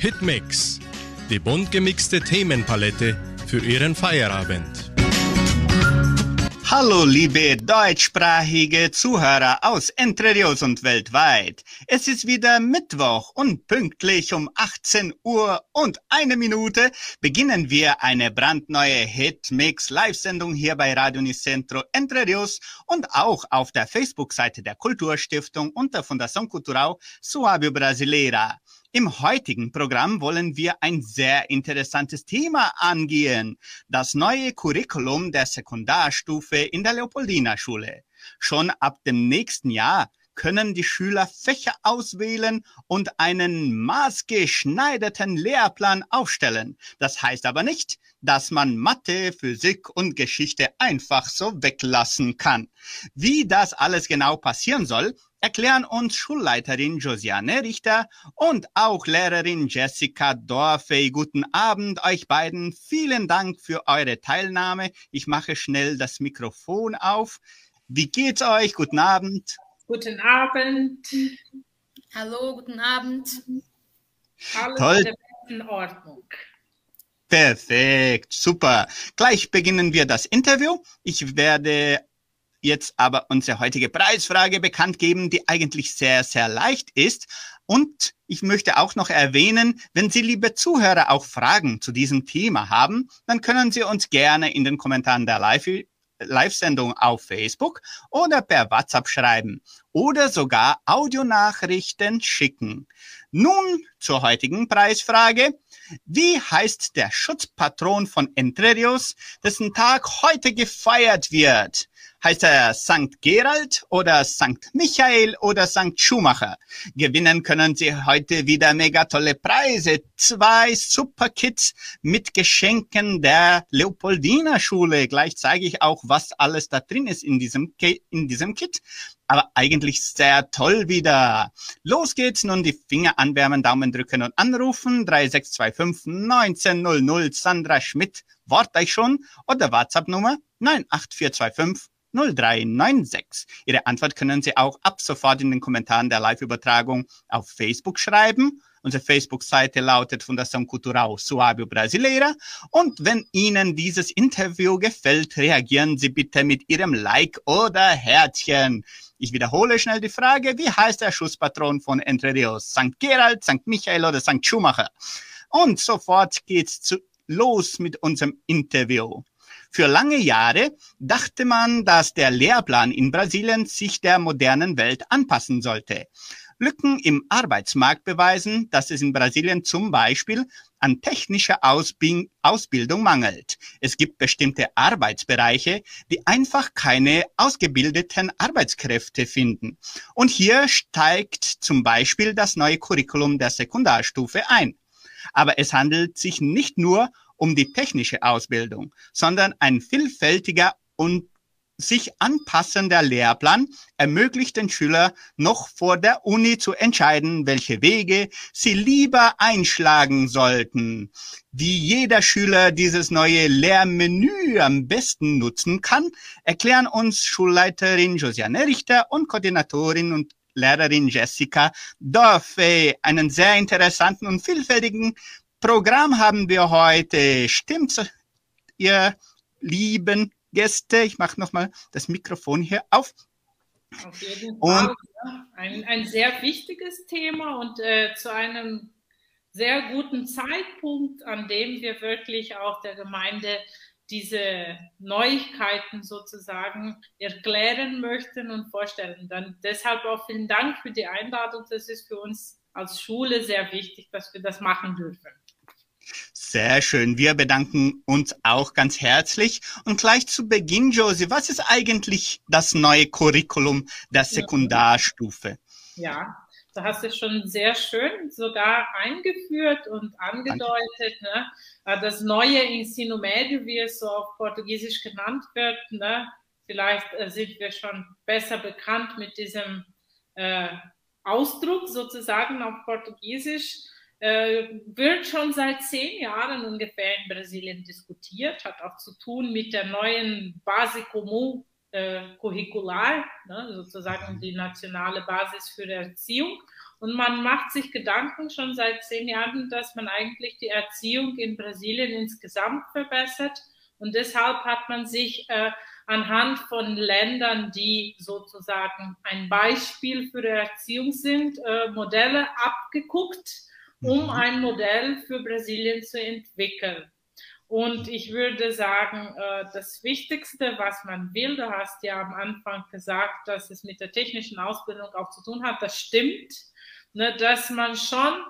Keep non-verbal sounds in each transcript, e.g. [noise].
Hitmix, die bunt gemixte Themenpalette für Ihren Feierabend. Hallo liebe deutschsprachige Zuhörer aus Entre Rios und weltweit. Es ist wieder Mittwoch und pünktlich um 18 Uhr und eine Minute beginnen wir eine brandneue Hitmix Live-Sendung hier bei Radio Nicentro Entre Rios und auch auf der Facebook-Seite der Kulturstiftung und der Fundação Cultural Suábio Brasileira. Im heutigen Programm wollen wir ein sehr interessantes Thema angehen. Das neue Curriculum der Sekundarstufe in der Leopoldina Schule. Schon ab dem nächsten Jahr können die Schüler Fächer auswählen und einen maßgeschneiderten Lehrplan aufstellen. Das heißt aber nicht, dass man Mathe, Physik und Geschichte einfach so weglassen kann. Wie das alles genau passieren soll, erklären uns Schulleiterin Josiane Richter und auch Lehrerin Jessica Dorfey. Guten Abend euch beiden. Vielen Dank für eure Teilnahme. Ich mache schnell das Mikrofon auf. Wie geht's euch? Guten Abend. Guten Abend. Hallo, guten Abend. Alles Toll. in Ordnung. Perfekt, super. Gleich beginnen wir das Interview. Ich werde jetzt aber unsere heutige Preisfrage bekannt geben, die eigentlich sehr, sehr leicht ist. Und ich möchte auch noch erwähnen, wenn Sie, liebe Zuhörer, auch Fragen zu diesem Thema haben, dann können Sie uns gerne in den Kommentaren der Live Live-Sendung auf Facebook oder per WhatsApp schreiben oder sogar Audionachrichten schicken. Nun zur heutigen Preisfrage. Wie heißt der Schutzpatron von Entre Rios, dessen Tag heute gefeiert wird? Heißt er St. Gerald oder St. Michael oder St. Schumacher? Gewinnen können Sie heute wieder mega tolle Preise. Zwei Superkits mit Geschenken der Leopoldina Schule. Gleich zeige ich auch, was alles da drin ist in diesem, in diesem Kit. Aber eigentlich sehr toll wieder. Los geht's nun die Finger anwärmen, Daumen drücken und anrufen. 3625 1900 Sandra Schmidt. Wort euch schon? Oder WhatsApp-Nummer 98425 0396. Ihre Antwort können Sie auch ab sofort in den Kommentaren der Live-Übertragung auf Facebook schreiben. Unsere Facebook-Seite lautet Fundação Cultural Suábio Brasileira. Und wenn Ihnen dieses Interview gefällt, reagieren Sie bitte mit Ihrem Like oder Herzchen. Ich wiederhole schnell die Frage, wie heißt der Schutzpatron von Entre Rios? St. Gerald, St. Michael oder St. Schumacher? Und sofort geht's zu, los mit unserem Interview. Für lange Jahre dachte man, dass der Lehrplan in Brasilien sich der modernen Welt anpassen sollte. Lücken im Arbeitsmarkt beweisen, dass es in Brasilien zum Beispiel an technischer Ausbildung mangelt. Es gibt bestimmte Arbeitsbereiche, die einfach keine ausgebildeten Arbeitskräfte finden. Und hier steigt zum Beispiel das neue Curriculum der Sekundarstufe ein. Aber es handelt sich nicht nur um die technische Ausbildung, sondern ein vielfältiger und sich anpassender Lehrplan ermöglicht den Schüler noch vor der Uni zu entscheiden, welche Wege sie lieber einschlagen sollten. Wie jeder Schüler dieses neue Lehrmenü am besten nutzen kann, erklären uns Schulleiterin Josiane Richter und Koordinatorin und Lehrerin Jessica Dorfe einen sehr interessanten und vielfältigen Programm haben wir heute. Stimmt's, ihr lieben Gäste? Ich mache nochmal das Mikrofon hier auf. Auf jeden Fall. Und, ein, ein sehr wichtiges Thema und äh, zu einem sehr guten Zeitpunkt, an dem wir wirklich auch der Gemeinde diese Neuigkeiten sozusagen erklären möchten und vorstellen. Dann deshalb auch vielen Dank für die Einladung. Das ist für uns als Schule sehr wichtig, dass wir das machen dürfen. Sehr schön. Wir bedanken uns auch ganz herzlich. Und gleich zu Beginn, Josie, was ist eigentlich das neue Curriculum der Sekundarstufe? Ja, da hast du schon sehr schön sogar eingeführt und angedeutet. Ne? Äh, das neue Ensino Médio, wie es so auf Portugiesisch genannt wird. Ne? Vielleicht äh, sind wir schon besser bekannt mit diesem äh, Ausdruck sozusagen auf Portugiesisch wird schon seit zehn Jahren ungefähr in Brasilien diskutiert, hat auch zu tun mit der neuen Base Comum äh, Curricular, ne, sozusagen die nationale Basis für Erziehung. Und man macht sich Gedanken schon seit zehn Jahren, dass man eigentlich die Erziehung in Brasilien insgesamt verbessert. Und deshalb hat man sich äh, anhand von Ländern, die sozusagen ein Beispiel für die Erziehung sind, äh, Modelle abgeguckt, um mhm. ein Modell für Brasilien zu entwickeln. Und ich würde sagen, äh, das Wichtigste, was man will, du hast ja am Anfang gesagt, dass es mit der technischen Ausbildung auch zu tun hat, das stimmt, ne, dass man schon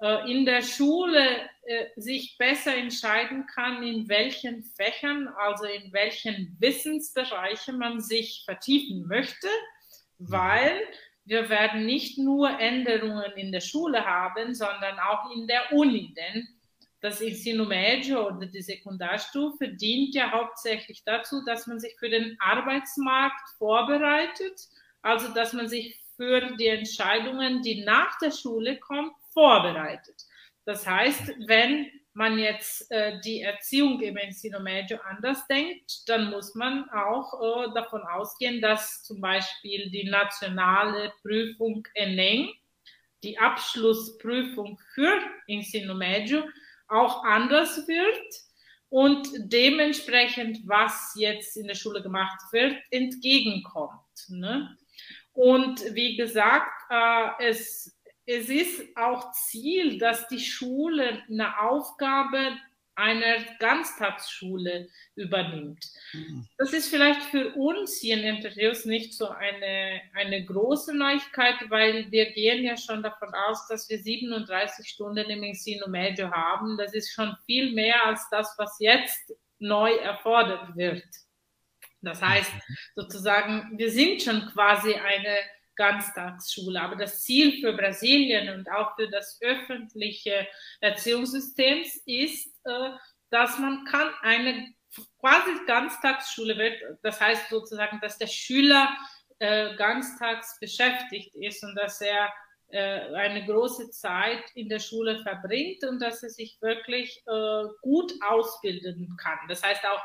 äh, in der Schule äh, sich besser entscheiden kann, in welchen Fächern, also in welchen Wissensbereichen man sich vertiefen möchte, mhm. weil wir werden nicht nur Änderungen in der Schule haben, sondern auch in der Uni, denn das Ensino Médio oder die Sekundarstufe dient ja hauptsächlich dazu, dass man sich für den Arbeitsmarkt vorbereitet, also dass man sich für die Entscheidungen, die nach der Schule kommen, vorbereitet. Das heißt, wenn man jetzt äh, die Erziehung im Ensino Medio anders denkt, dann muss man auch äh, davon ausgehen, dass zum Beispiel die nationale Prüfung ENEM, die Abschlussprüfung für Ensino Medio, auch anders wird und dementsprechend, was jetzt in der Schule gemacht wird, entgegenkommt. Ne? Und wie gesagt, äh, es, es ist auch Ziel, dass die Schule eine Aufgabe einer Ganztagsschule übernimmt. Mhm. Das ist vielleicht für uns hier in Interviews nicht so eine, eine große Neuigkeit, weil wir gehen ja schon davon aus, dass wir 37 Stunden im Ensino Medio haben. Das ist schon viel mehr als das, was jetzt neu erfordert wird. Das heißt, mhm. sozusagen, wir sind schon quasi eine Ganztagsschule. Aber das Ziel für Brasilien und auch für das öffentliche Erziehungssystem ist, äh, dass man kann eine quasi Ganztagsschule wird. Das heißt sozusagen, dass der Schüler äh, ganztags beschäftigt ist und dass er äh, eine große Zeit in der Schule verbringt und dass er sich wirklich gut ausbilden kann. Das heißt auch,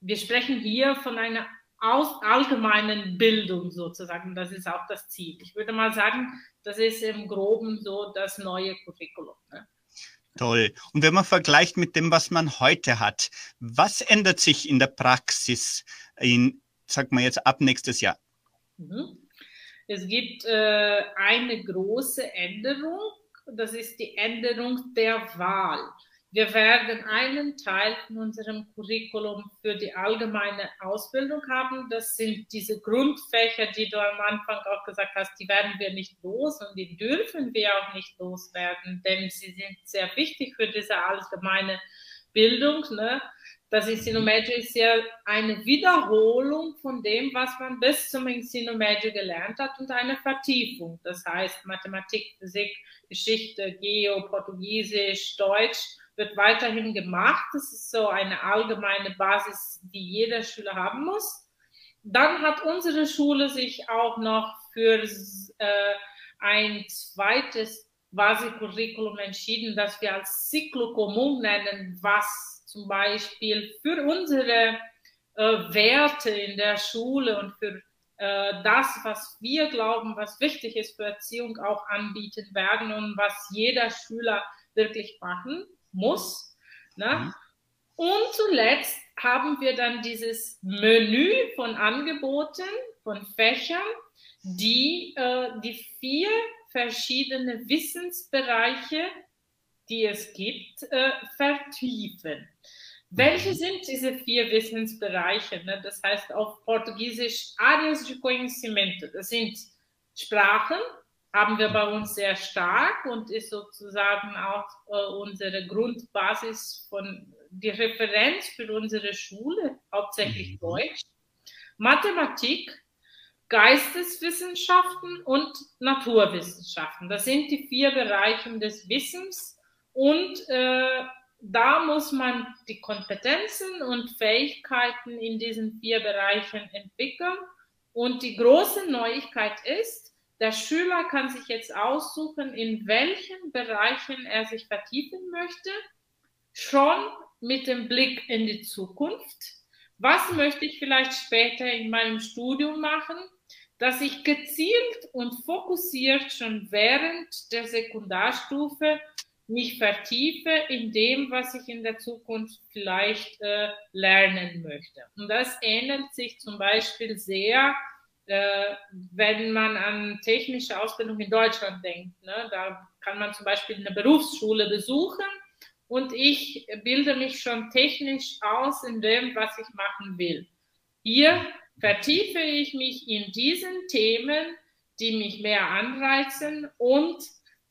wir sprechen hier von einer aus allgemeinen Bildung sozusagen. Das ist auch das Ziel. Ich würde mal sagen, das ist im Groben so das neue Curriculum. Ne? Toll. Und wenn man vergleicht mit dem, was man heute hat, was ändert sich in der Praxis in, sag mal jetzt, ab nächstes Jahr? Mhm. Es gibt äh, eine große Änderung. Das ist die Änderung der Wahl. Wir werden einen Teil von unserem Curriculum für die allgemeine Ausbildung haben. Das sind diese Grundfächer, die du am Anfang auch gesagt hast, die werden wir nicht los und die dürfen wir auch nicht loswerden, denn sie sind sehr wichtig für diese allgemeine Bildung. Ne? Das Ensino-Medio ist ja eine Wiederholung von dem, was man bis zum Ensino-Medio gelernt hat und eine Vertiefung. Das heißt Mathematik, Physik, Geschichte, Geo, Portugiesisch, Deutsch wird weiterhin gemacht. Das ist so eine allgemeine Basis, die jeder Schüler haben muss. Dann hat unsere Schule sich auch noch für äh, ein zweites Basiscurriculum entschieden, das wir als Ciclo Común nennen, was zum Beispiel für unsere äh, Werte in der Schule und für äh, das, was wir glauben, was wichtig ist für Erziehung, auch anbieten werden und was jeder Schüler wirklich machen muss. Ne? Mhm. Und zuletzt haben wir dann dieses Menü von Angeboten, von Fächern, die äh, die vier verschiedene Wissensbereiche, die es gibt, äh, vertiefen. Welche mhm. sind diese vier Wissensbereiche? Ne? Das heißt auf Portugiesisch áreas de conhecimento. Das sind Sprachen, haben wir bei uns sehr stark und ist sozusagen auch äh, unsere Grundbasis von die Referenz für unsere Schule, hauptsächlich mhm. Deutsch, Mathematik, Geisteswissenschaften und Naturwissenschaften. Das sind die vier Bereiche des Wissens und äh, da muss man die Kompetenzen und Fähigkeiten in diesen vier Bereichen entwickeln. Und die große Neuigkeit ist, der Schüler kann sich jetzt aussuchen, in welchen Bereichen er sich vertiefen möchte, schon mit dem Blick in die Zukunft. Was möchte ich vielleicht später in meinem Studium machen? dass ich gezielt und fokussiert schon während der Sekundarstufe mich vertiefe in dem, was ich in der Zukunft vielleicht äh, lernen möchte. Und das ähnelt sich zum Beispiel sehr, äh, wenn man an technische Ausbildung in Deutschland denkt. Ne? Da kann man zum Beispiel eine Berufsschule besuchen und ich bilde mich schon technisch aus in dem, was ich machen will. Hier vertiefe ich mich in diesen Themen, die mich mehr anreizen und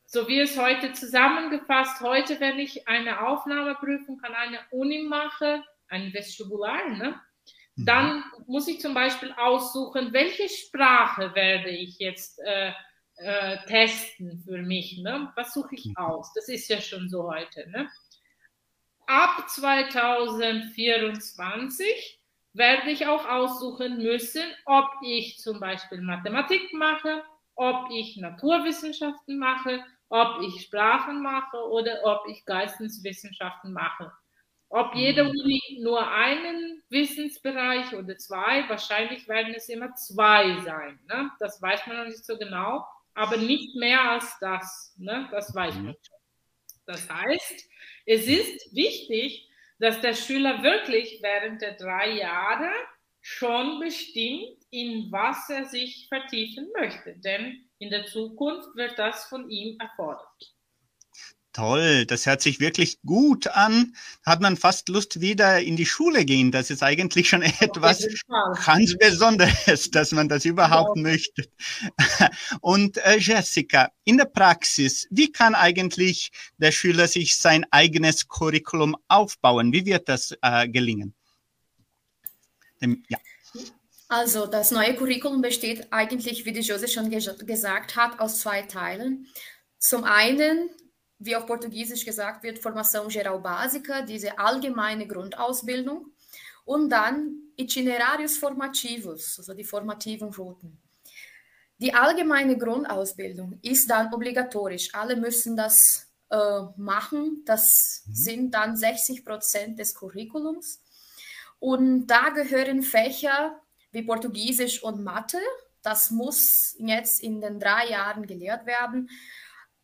so wie es heute zusammengefasst, heute, wenn ich eine Aufnahmeprüfung an eine Uni mache, ein Vestibular, ne. Dann muss ich zum Beispiel aussuchen, welche Sprache werde ich jetzt äh, äh, testen für mich. Ne? Was suche ich mhm. aus? Das ist ja schon so heute. Ne? Ab 2024 werde ich auch aussuchen müssen, ob ich zum Beispiel Mathematik mache, ob ich Naturwissenschaften mache ob ich Sprachen mache oder ob ich Geisteswissenschaften mache. Ob jede. Uni nur einen Wissensbereich oder zwei, wahrscheinlich werden es immer zwei sein. Ne? Das weiß man noch nicht so genau, aber nicht mehr als das. Ne? Das weiß man mhm. schon. Das heißt, es ist wichtig, dass der Schüler wirklich während der drei Jahre schon bestimmt, in was er sich vertiefen möchte. Denn in der Zukunft wird das von ihm erfordert. Toll, das hört sich wirklich gut an. Hat man fast Lust, wieder in die Schule gehen. Das ist eigentlich schon [laughs] etwas ganz Besonderes, dass man das überhaupt ja. möchte. [laughs] Und äh, Jessica, in der Praxis, wie kann eigentlich der Schüler sich sein eigenes Curriculum aufbauen? Wie wird das äh, gelingen? Dem, ja. Also das neue Curriculum besteht eigentlich, wie die Jose schon gesagt hat, aus zwei Teilen. Zum einen, wie auf Portugiesisch gesagt wird, Formação Geral Básica, diese allgemeine Grundausbildung. Und dann Itinerarius Formativos, also die formativen Routen. Die allgemeine Grundausbildung ist dann obligatorisch. Alle müssen das äh, machen. Das mhm. sind dann 60 Prozent des Curriculums. Und da gehören Fächer wie Portugiesisch und Mathe. Das muss jetzt in den drei Jahren gelehrt werden.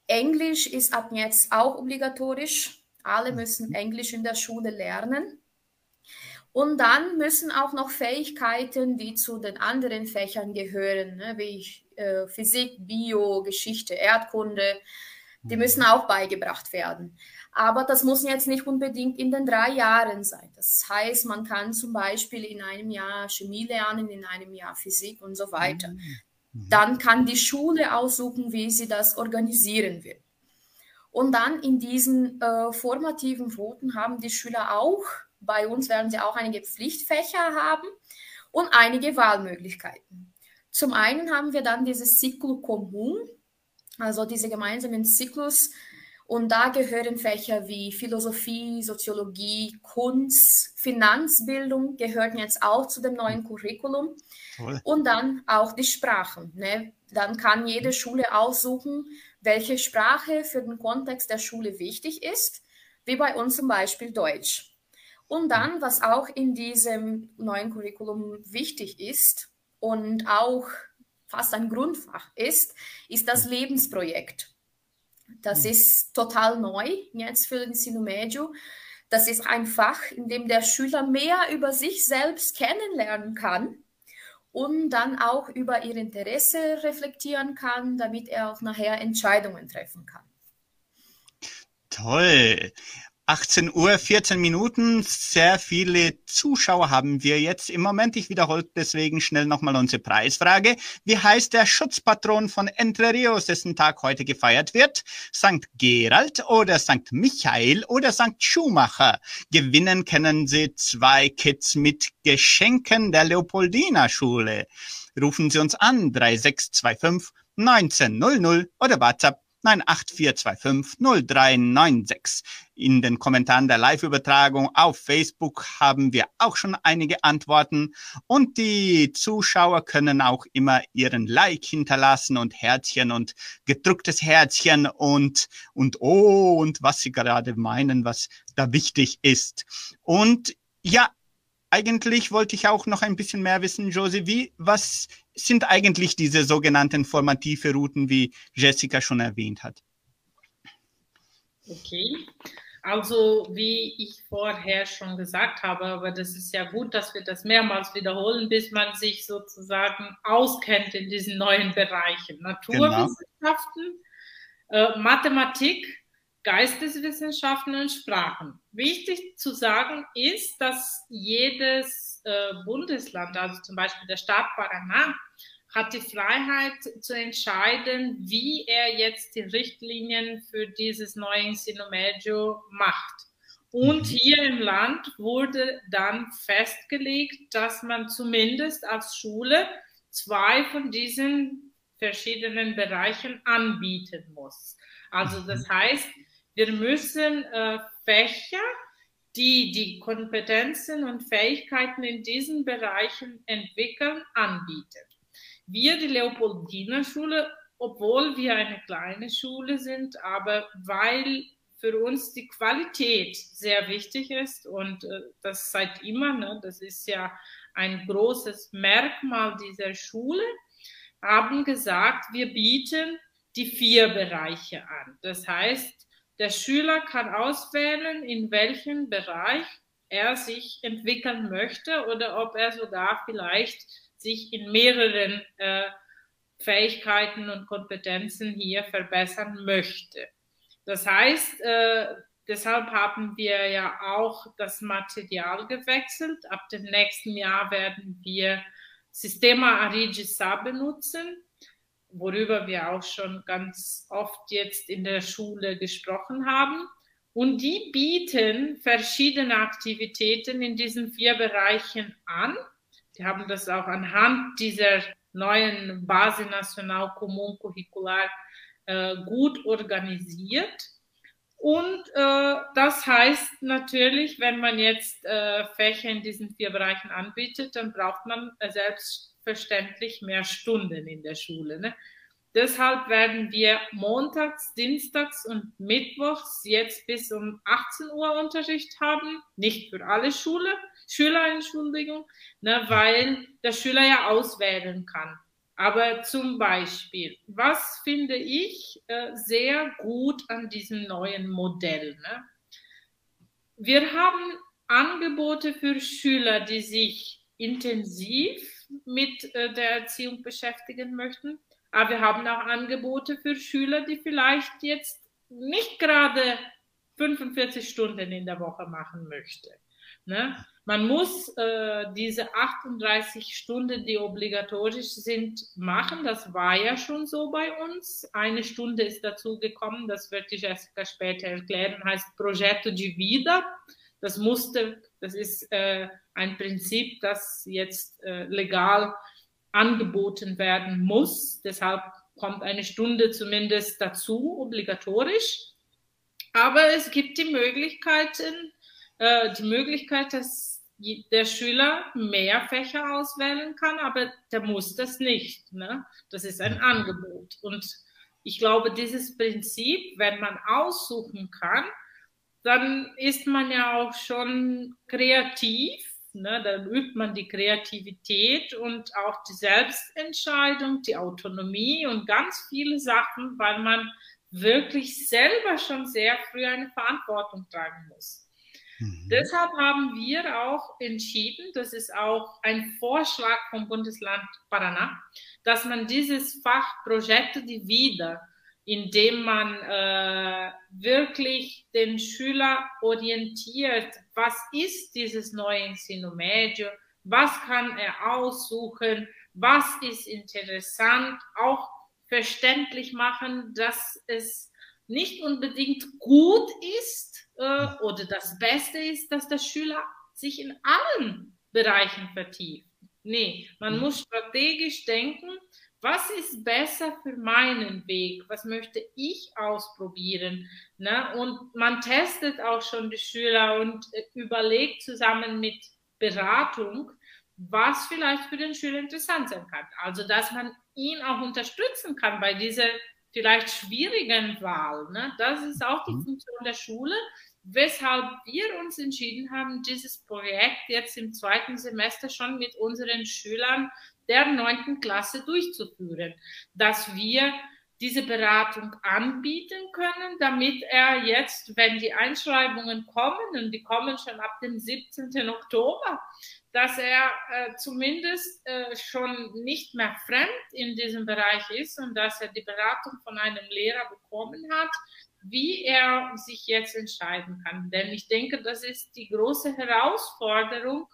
Englisch ist ab jetzt auch obligatorisch. Alle müssen Englisch in der Schule lernen. Und dann müssen auch noch Fähigkeiten, die zu den anderen Fächern gehören, ne, wie äh, Physik, Bio, Geschichte, Erdkunde, die müssen auch beigebracht werden. Aber das muss jetzt nicht unbedingt in den drei Jahren sein. Das heißt, man kann zum Beispiel in einem Jahr Chemie lernen, in einem Jahr Physik und so weiter. Mhm. Dann kann die Schule aussuchen, wie sie das organisieren will. Und dann in diesen äh, formativen Voten haben die Schüler auch, bei uns werden sie auch einige Pflichtfächer haben und einige Wahlmöglichkeiten. Zum einen haben wir dann dieses Ciclo Comum, also diese gemeinsamen Zyklus, und da gehören Fächer wie Philosophie, Soziologie, Kunst, Finanzbildung gehören jetzt auch zu dem neuen Curriculum. Toll. Und dann auch die Sprachen. Ne? Dann kann jede Schule aussuchen, welche Sprache für den Kontext der Schule wichtig ist, wie bei uns zum Beispiel Deutsch. Und dann, was auch in diesem neuen Curriculum wichtig ist und auch fast ein Grundfach ist, ist das Lebensprojekt. Das hm. ist total neu jetzt für den Ensino Médio. Das ist ein Fach, in dem der Schüler mehr über sich selbst kennenlernen kann und dann auch über ihr Interesse reflektieren kann, damit er auch nachher Entscheidungen treffen kann. Toll. 18 Uhr, 14 Minuten. Sehr viele Zuschauer haben wir jetzt im Moment. Ich wiederhole deswegen schnell nochmal unsere Preisfrage. Wie heißt der Schutzpatron von Entre Rios, dessen Tag heute gefeiert wird? St. Gerald oder St. Michael oder St. Schumacher? Gewinnen können Sie zwei Kids mit Geschenken der Leopoldina Schule. Rufen Sie uns an 3625 1900 oder WhatsApp 98425 In den Kommentaren der Live-Übertragung auf Facebook haben wir auch schon einige Antworten und die Zuschauer können auch immer ihren Like hinterlassen und Herzchen und gedrucktes Herzchen und, und oh und was sie gerade meinen, was da wichtig ist. Und ja, eigentlich wollte ich auch noch ein bisschen mehr wissen, Josie, wie, was sind eigentlich diese sogenannten formative Routen, wie Jessica schon erwähnt hat? Okay. Also, wie ich vorher schon gesagt habe, aber das ist ja gut, dass wir das mehrmals wiederholen, bis man sich sozusagen auskennt in diesen neuen Bereichen. Naturwissenschaften, genau. äh, Mathematik, Geisteswissenschaften und Sprachen. Wichtig zu sagen ist, dass jedes äh, Bundesland, also zum Beispiel der Staat Paraná, hat die Freiheit zu entscheiden, wie er jetzt die Richtlinien für dieses neue Ensino Medio macht. Und mhm. hier im Land wurde dann festgelegt, dass man zumindest als Schule zwei von diesen verschiedenen Bereichen anbieten muss. Also das mhm. heißt, wir müssen äh, Fächer, die die Kompetenzen und Fähigkeiten in diesen Bereichen entwickeln, anbieten. Wir, die Leopoldiner Schule, obwohl wir eine kleine Schule sind, aber weil für uns die Qualität sehr wichtig ist und äh, das seit immer, ne, das ist ja ein großes Merkmal dieser Schule, haben gesagt, wir bieten die vier Bereiche an. Das heißt, der Schüler kann auswählen, in welchem Bereich er sich entwickeln möchte oder ob er sogar vielleicht sich in mehreren äh, Fähigkeiten und Kompetenzen hier verbessern möchte. Das heißt, äh, deshalb haben wir ja auch das Material gewechselt. Ab dem nächsten Jahr werden wir Sistema Arigisa benutzen, worüber wir auch schon ganz oft jetzt in der Schule gesprochen haben. Und die bieten verschiedene Aktivitäten in diesen vier Bereichen an. Die haben das auch anhand dieser neuen Base National Commun Curricular äh, gut organisiert. Und äh, das heißt natürlich, wenn man jetzt äh, Fächer in diesen vier Bereichen anbietet, dann braucht man selbstverständlich mehr Stunden in der Schule. Ne? Deshalb werden wir montags, dienstags und mittwochs jetzt bis um 18 Uhr Unterricht haben. Nicht für alle Schule, Schüler, Entschuldigung, ne, weil der Schüler ja auswählen kann. Aber zum Beispiel, was finde ich äh, sehr gut an diesem neuen Modell? Ne? Wir haben Angebote für Schüler, die sich intensiv mit äh, der Erziehung beschäftigen möchten. Aber wir haben auch Angebote für Schüler, die vielleicht jetzt nicht gerade 45 Stunden in der Woche machen möchte. Ne? Man muss äh, diese 38 Stunden, die obligatorisch sind, machen. Das war ja schon so bei uns. Eine Stunde ist dazu gekommen, das wird die Jessica später erklären, heißt Progetto de Vida. Das musste, das ist äh, ein Prinzip, das jetzt äh, legal angeboten werden muss. Deshalb kommt eine Stunde zumindest dazu, obligatorisch. Aber es gibt die Möglichkeiten, äh, die Möglichkeit, dass der Schüler mehr Fächer auswählen kann, aber der muss das nicht. Ne? Das ist ein Angebot. Und ich glaube, dieses Prinzip, wenn man aussuchen kann, dann ist man ja auch schon kreativ. Ne? Dann übt man die Kreativität und auch die Selbstentscheidung, die Autonomie und ganz viele Sachen, weil man wirklich selber schon sehr früh eine Verantwortung tragen muss. Mhm. Deshalb haben wir auch entschieden, das ist auch ein Vorschlag vom Bundesland Paraná, dass man dieses Fach Projekte die wieder, indem man äh, wirklich den Schüler orientiert, was ist dieses neue Ensino Medio, was kann er aussuchen, was ist interessant, auch verständlich machen, dass es nicht unbedingt gut ist äh, oder das Beste ist, dass der Schüler sich in allen Bereichen vertieft. Nee, man mhm. muss strategisch denken, was ist besser für meinen Weg? Was möchte ich ausprobieren? Ne? Und man testet auch schon die Schüler und äh, überlegt zusammen mit Beratung, was vielleicht für den Schüler interessant sein kann. Also, dass man ihn auch unterstützen kann bei dieser vielleicht schwierigen Wahl. Ne? Das ist auch die mhm. Funktion der Schule, weshalb wir uns entschieden haben, dieses Projekt jetzt im zweiten Semester schon mit unseren Schülern der neunten Klasse durchzuführen, dass wir diese Beratung anbieten können, damit er jetzt, wenn die Einschreibungen kommen, und die kommen schon ab dem 17. Oktober, dass er äh, zumindest äh, schon nicht mehr fremd in diesem Bereich ist und dass er die Beratung von einem Lehrer bekommen hat, wie er sich jetzt entscheiden kann. Denn ich denke, das ist die große Herausforderung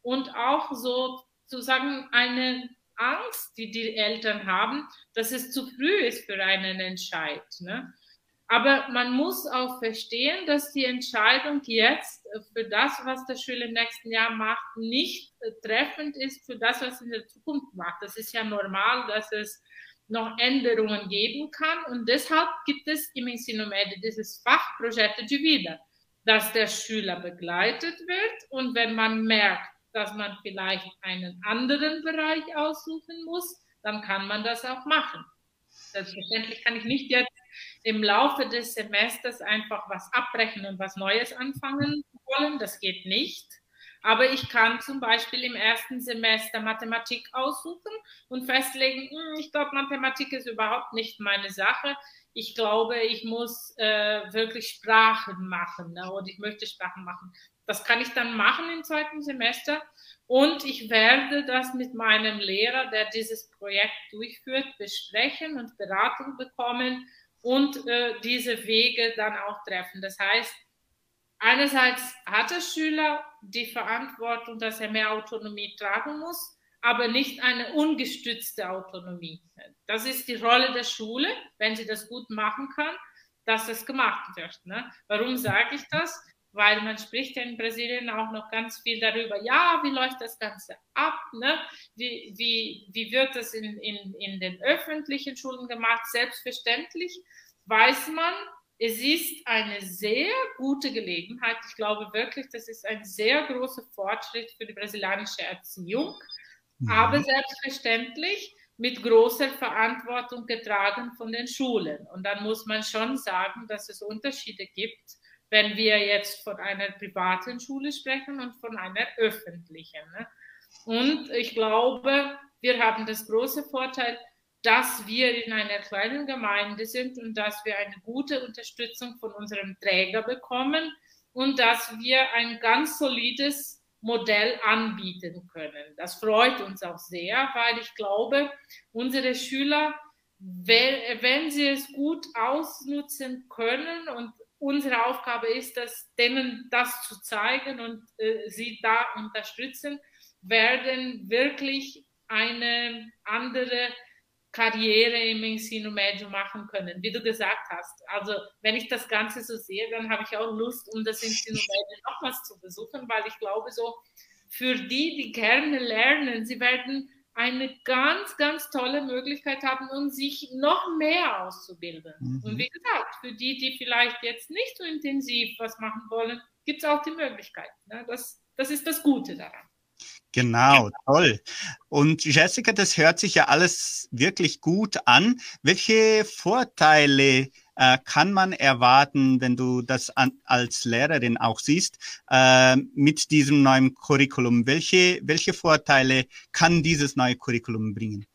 und auch sozusagen eine Angst, die die Eltern haben, dass es zu früh ist für einen Entscheid. Ne? Aber man muss auch verstehen, dass die Entscheidung jetzt für das, was der Schüler im nächsten Jahr macht, nicht treffend ist für das, was er in der Zukunft macht. Das ist ja normal, dass es noch Änderungen geben kann. Und deshalb gibt es im Insinomede dieses Fachprojekt wieder, dass der Schüler begleitet wird. Und wenn man merkt, dass man vielleicht einen anderen Bereich aussuchen muss, dann kann man das auch machen. Selbstverständlich kann ich nicht jetzt im Laufe des Semesters einfach was abbrechen und was Neues anfangen wollen. Das geht nicht. Aber ich kann zum Beispiel im ersten Semester Mathematik aussuchen und festlegen, hm, ich glaube, Mathematik ist überhaupt nicht meine Sache. Ich glaube, ich muss äh, wirklich Sprachen machen ne? oder ich möchte Sprachen machen. Das kann ich dann machen im zweiten Semester und ich werde das mit meinem Lehrer, der dieses Projekt durchführt, besprechen und Beratung bekommen und äh, diese Wege dann auch treffen. Das heißt, einerseits hat der Schüler die Verantwortung, dass er mehr Autonomie tragen muss, aber nicht eine ungestützte Autonomie. Das ist die Rolle der Schule, wenn sie das gut machen kann, dass das gemacht wird. Ne? Warum sage ich das? Weil man spricht ja in Brasilien auch noch ganz viel darüber, ja, wie läuft das Ganze ab, ne? wie, wie, wie wird das in, in, in den öffentlichen Schulen gemacht? Selbstverständlich weiß man, es ist eine sehr gute Gelegenheit. Ich glaube wirklich, das ist ein sehr großer Fortschritt für die brasilianische Erziehung, mhm. aber selbstverständlich mit großer Verantwortung getragen von den Schulen. Und dann muss man schon sagen, dass es Unterschiede gibt wenn wir jetzt von einer privaten Schule sprechen und von einer öffentlichen. Ne? Und ich glaube, wir haben das große Vorteil, dass wir in einer kleinen Gemeinde sind und dass wir eine gute Unterstützung von unserem Träger bekommen und dass wir ein ganz solides Modell anbieten können. Das freut uns auch sehr, weil ich glaube, unsere Schüler, wenn, sie es gut ausnutzen können und unsere Aufgabe ist es, denen das zu zeigen und äh, sie da unterstützen, werden wirklich eine andere Karriere im Ensino Medio machen können, wie du gesagt hast. Also wenn ich das Ganze so sehe, dann habe ich auch Lust, um das Ensino Medio nochmals zu besuchen, weil ich glaube so, für die, die gerne lernen, sie werden eine ganz, ganz tolle Möglichkeit haben, um sich noch mehr auszubilden. Mhm. Und wie gesagt, für die, die vielleicht jetzt nicht so intensiv was machen wollen, gibt es auch die Möglichkeit. Ne? Das, das ist das Gute daran. Genau, toll. Und Jessica, das hört sich ja alles wirklich gut an. Welche Vorteile äh, kann man erwarten, wenn du das an, als Lehrerin auch siehst, äh, mit diesem neuen Curriculum? Welche, welche Vorteile kann dieses neue Curriculum bringen?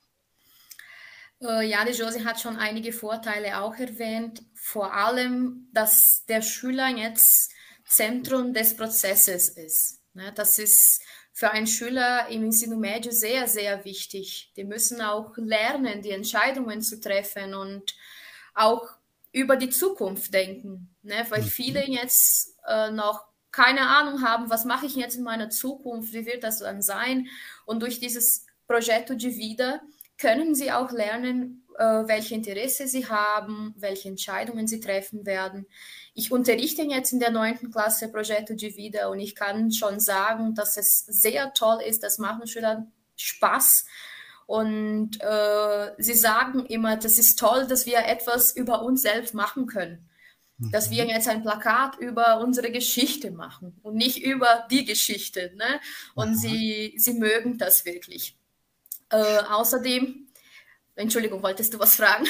Äh, ja, die Josie hat schon einige Vorteile auch erwähnt. Vor allem, dass der Schüler jetzt Zentrum des Prozesses ist. Ne, das ist für einen Schüler im Ensino Médio sehr, sehr wichtig. Die müssen auch lernen, die Entscheidungen zu treffen und auch über die Zukunft denken, ne? weil mhm. viele jetzt äh, noch keine Ahnung haben, was mache ich jetzt in meiner Zukunft, wie wird das dann sein? Und durch dieses Progetto de Vida können sie auch lernen, äh, welche Interesse sie haben, welche Entscheidungen sie treffen werden. Ich unterrichte jetzt in der neunten Klasse Progetto de Vida und ich kann schon sagen, dass es sehr toll ist, das machen Schülern Spaß und äh, sie sagen immer, das ist toll, dass wir etwas über uns selbst machen können. Mhm. Dass wir mhm. jetzt ein Plakat über unsere Geschichte machen und nicht über die Geschichte. Ne? Und mhm. sie, sie mögen das wirklich. Äh, außerdem, Entschuldigung, wolltest du was fragen?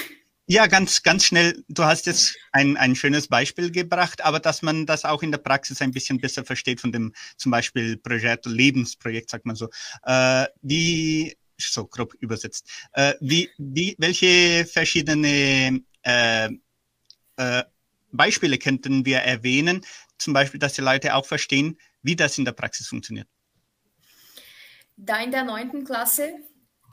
Ja, ganz, ganz schnell. Du hast jetzt ein, ein schönes Beispiel gebracht, aber dass man das auch in der Praxis ein bisschen besser versteht von dem zum Beispiel Projekt, Lebensprojekt, sagt man so. Äh, wie so grob übersetzt. Äh, wie, wie, welche verschiedene äh, äh, Beispiele könnten wir erwähnen, zum Beispiel, dass die Leute auch verstehen, wie das in der Praxis funktioniert? Da in der neunten Klasse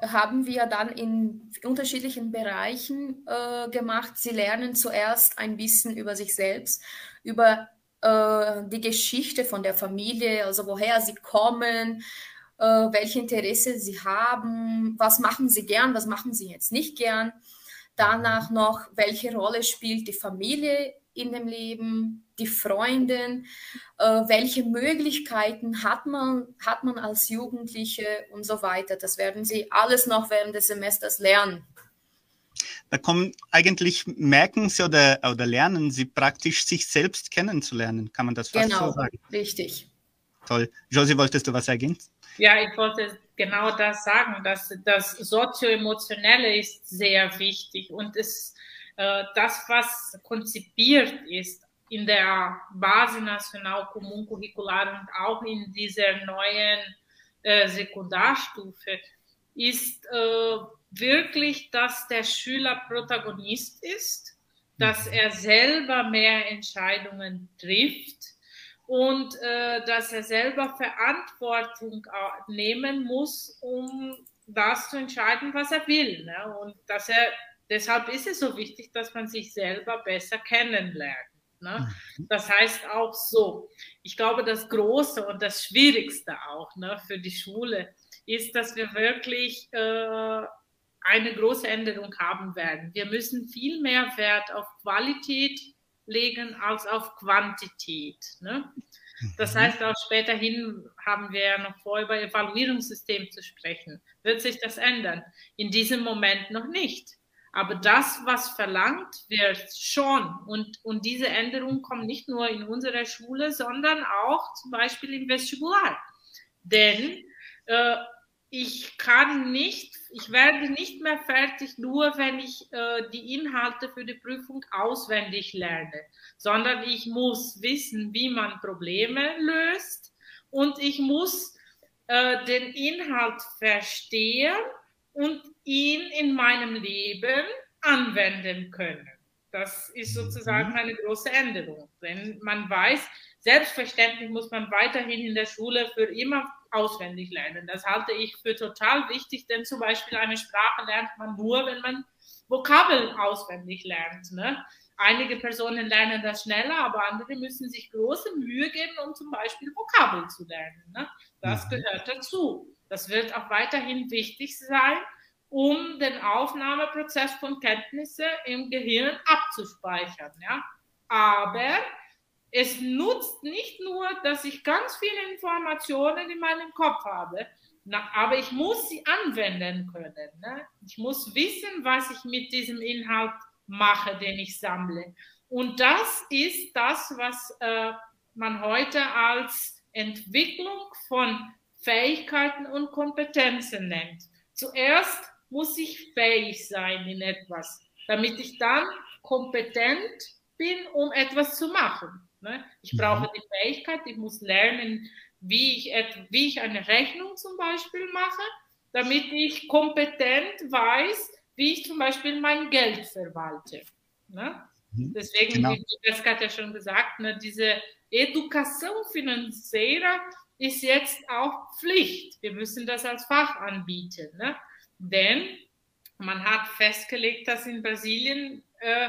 haben wir dann in unterschiedlichen Bereichen äh, gemacht. Sie lernen zuerst ein bisschen über sich selbst, über äh, die Geschichte von der Familie, also woher sie kommen, äh, welche Interesse sie haben, was machen sie gern, was machen sie jetzt nicht gern. Danach noch, welche Rolle spielt die Familie in dem Leben, die Freundin, äh, welche Möglichkeiten hat man, hat man als Jugendliche und so weiter. Das werden sie alles noch während des Semesters lernen. Da kommen eigentlich merken sie oder, oder lernen sie praktisch sich selbst kennenzulernen, kann man das fast genau, so sagen? Genau, richtig. Toll. Josie, wolltest du was ergänzen? Ja, ich wollte genau das sagen, dass das sozioemotionelle ist sehr wichtig und es, äh, das, was konzipiert ist in der Base Nacional Comum Curricular und auch in dieser neuen äh, Sekundarstufe, ist äh, wirklich, dass der Schüler Protagonist ist, dass mhm. er selber mehr Entscheidungen trifft und äh, dass er selber Verantwortung nehmen muss, um das zu entscheiden, was er will. Ne? Und dass er, deshalb ist es so wichtig, dass man sich selber besser kennenlernt. Ne? Mhm. Das heißt auch so, ich glaube, das Große und das Schwierigste auch ne, für die Schule ist, dass wir wirklich äh, eine große Änderung haben werden. Wir müssen viel mehr Wert auf Qualität legen als auf Quantität. Ne? Das mhm. heißt, auch späterhin haben wir ja noch vor, über Evaluierungssystem zu sprechen. Wird sich das ändern? In diesem Moment noch nicht. Aber das, was verlangt wird, schon. Und, und diese Änderungen kommen nicht nur in unserer Schule, sondern auch zum Beispiel im Vestibular. Denn äh, ich kann nicht, ich werde nicht mehr fertig, nur wenn ich äh, die Inhalte für die Prüfung auswendig lerne, sondern ich muss wissen, wie man Probleme löst und ich muss äh, den Inhalt verstehen und ihn in meinem Leben anwenden können. Das ist sozusagen mhm. eine große Änderung. Wenn man weiß, selbstverständlich muss man weiterhin in der Schule für immer auswendig lernen. Das halte ich für total wichtig, denn zum Beispiel eine Sprache lernt man nur, wenn man Vokabeln auswendig lernt. Ne? Einige Personen lernen das schneller, aber andere müssen sich große Mühe geben, um zum Beispiel Vokabeln zu lernen. Ne? Das mhm. gehört dazu. Das wird auch weiterhin wichtig sein, um den Aufnahmeprozess von Kenntnissen im Gehirn abzuspeichern. Ja? Aber es nutzt nicht nur, dass ich ganz viele Informationen in meinem Kopf habe, na, aber ich muss sie anwenden können. Ne? Ich muss wissen, was ich mit diesem Inhalt mache, den ich sammle. Und das ist das, was äh, man heute als Entwicklung von Fähigkeiten und Kompetenzen nennt. Zuerst muss ich fähig sein in etwas, damit ich dann kompetent bin, um etwas zu machen. Ne? Ich mhm. brauche die Fähigkeit, ich muss lernen, wie ich, wie ich eine Rechnung zum Beispiel mache, damit ich kompetent weiß, wie ich zum Beispiel mein Geld verwalte. Ne? Mhm. Deswegen, genau. wie Jessica hat ja schon gesagt, ne, diese Education finanziera ist jetzt auch Pflicht. Wir müssen das als Fach anbieten. Ne? Denn man hat festgelegt, dass in Brasilien äh,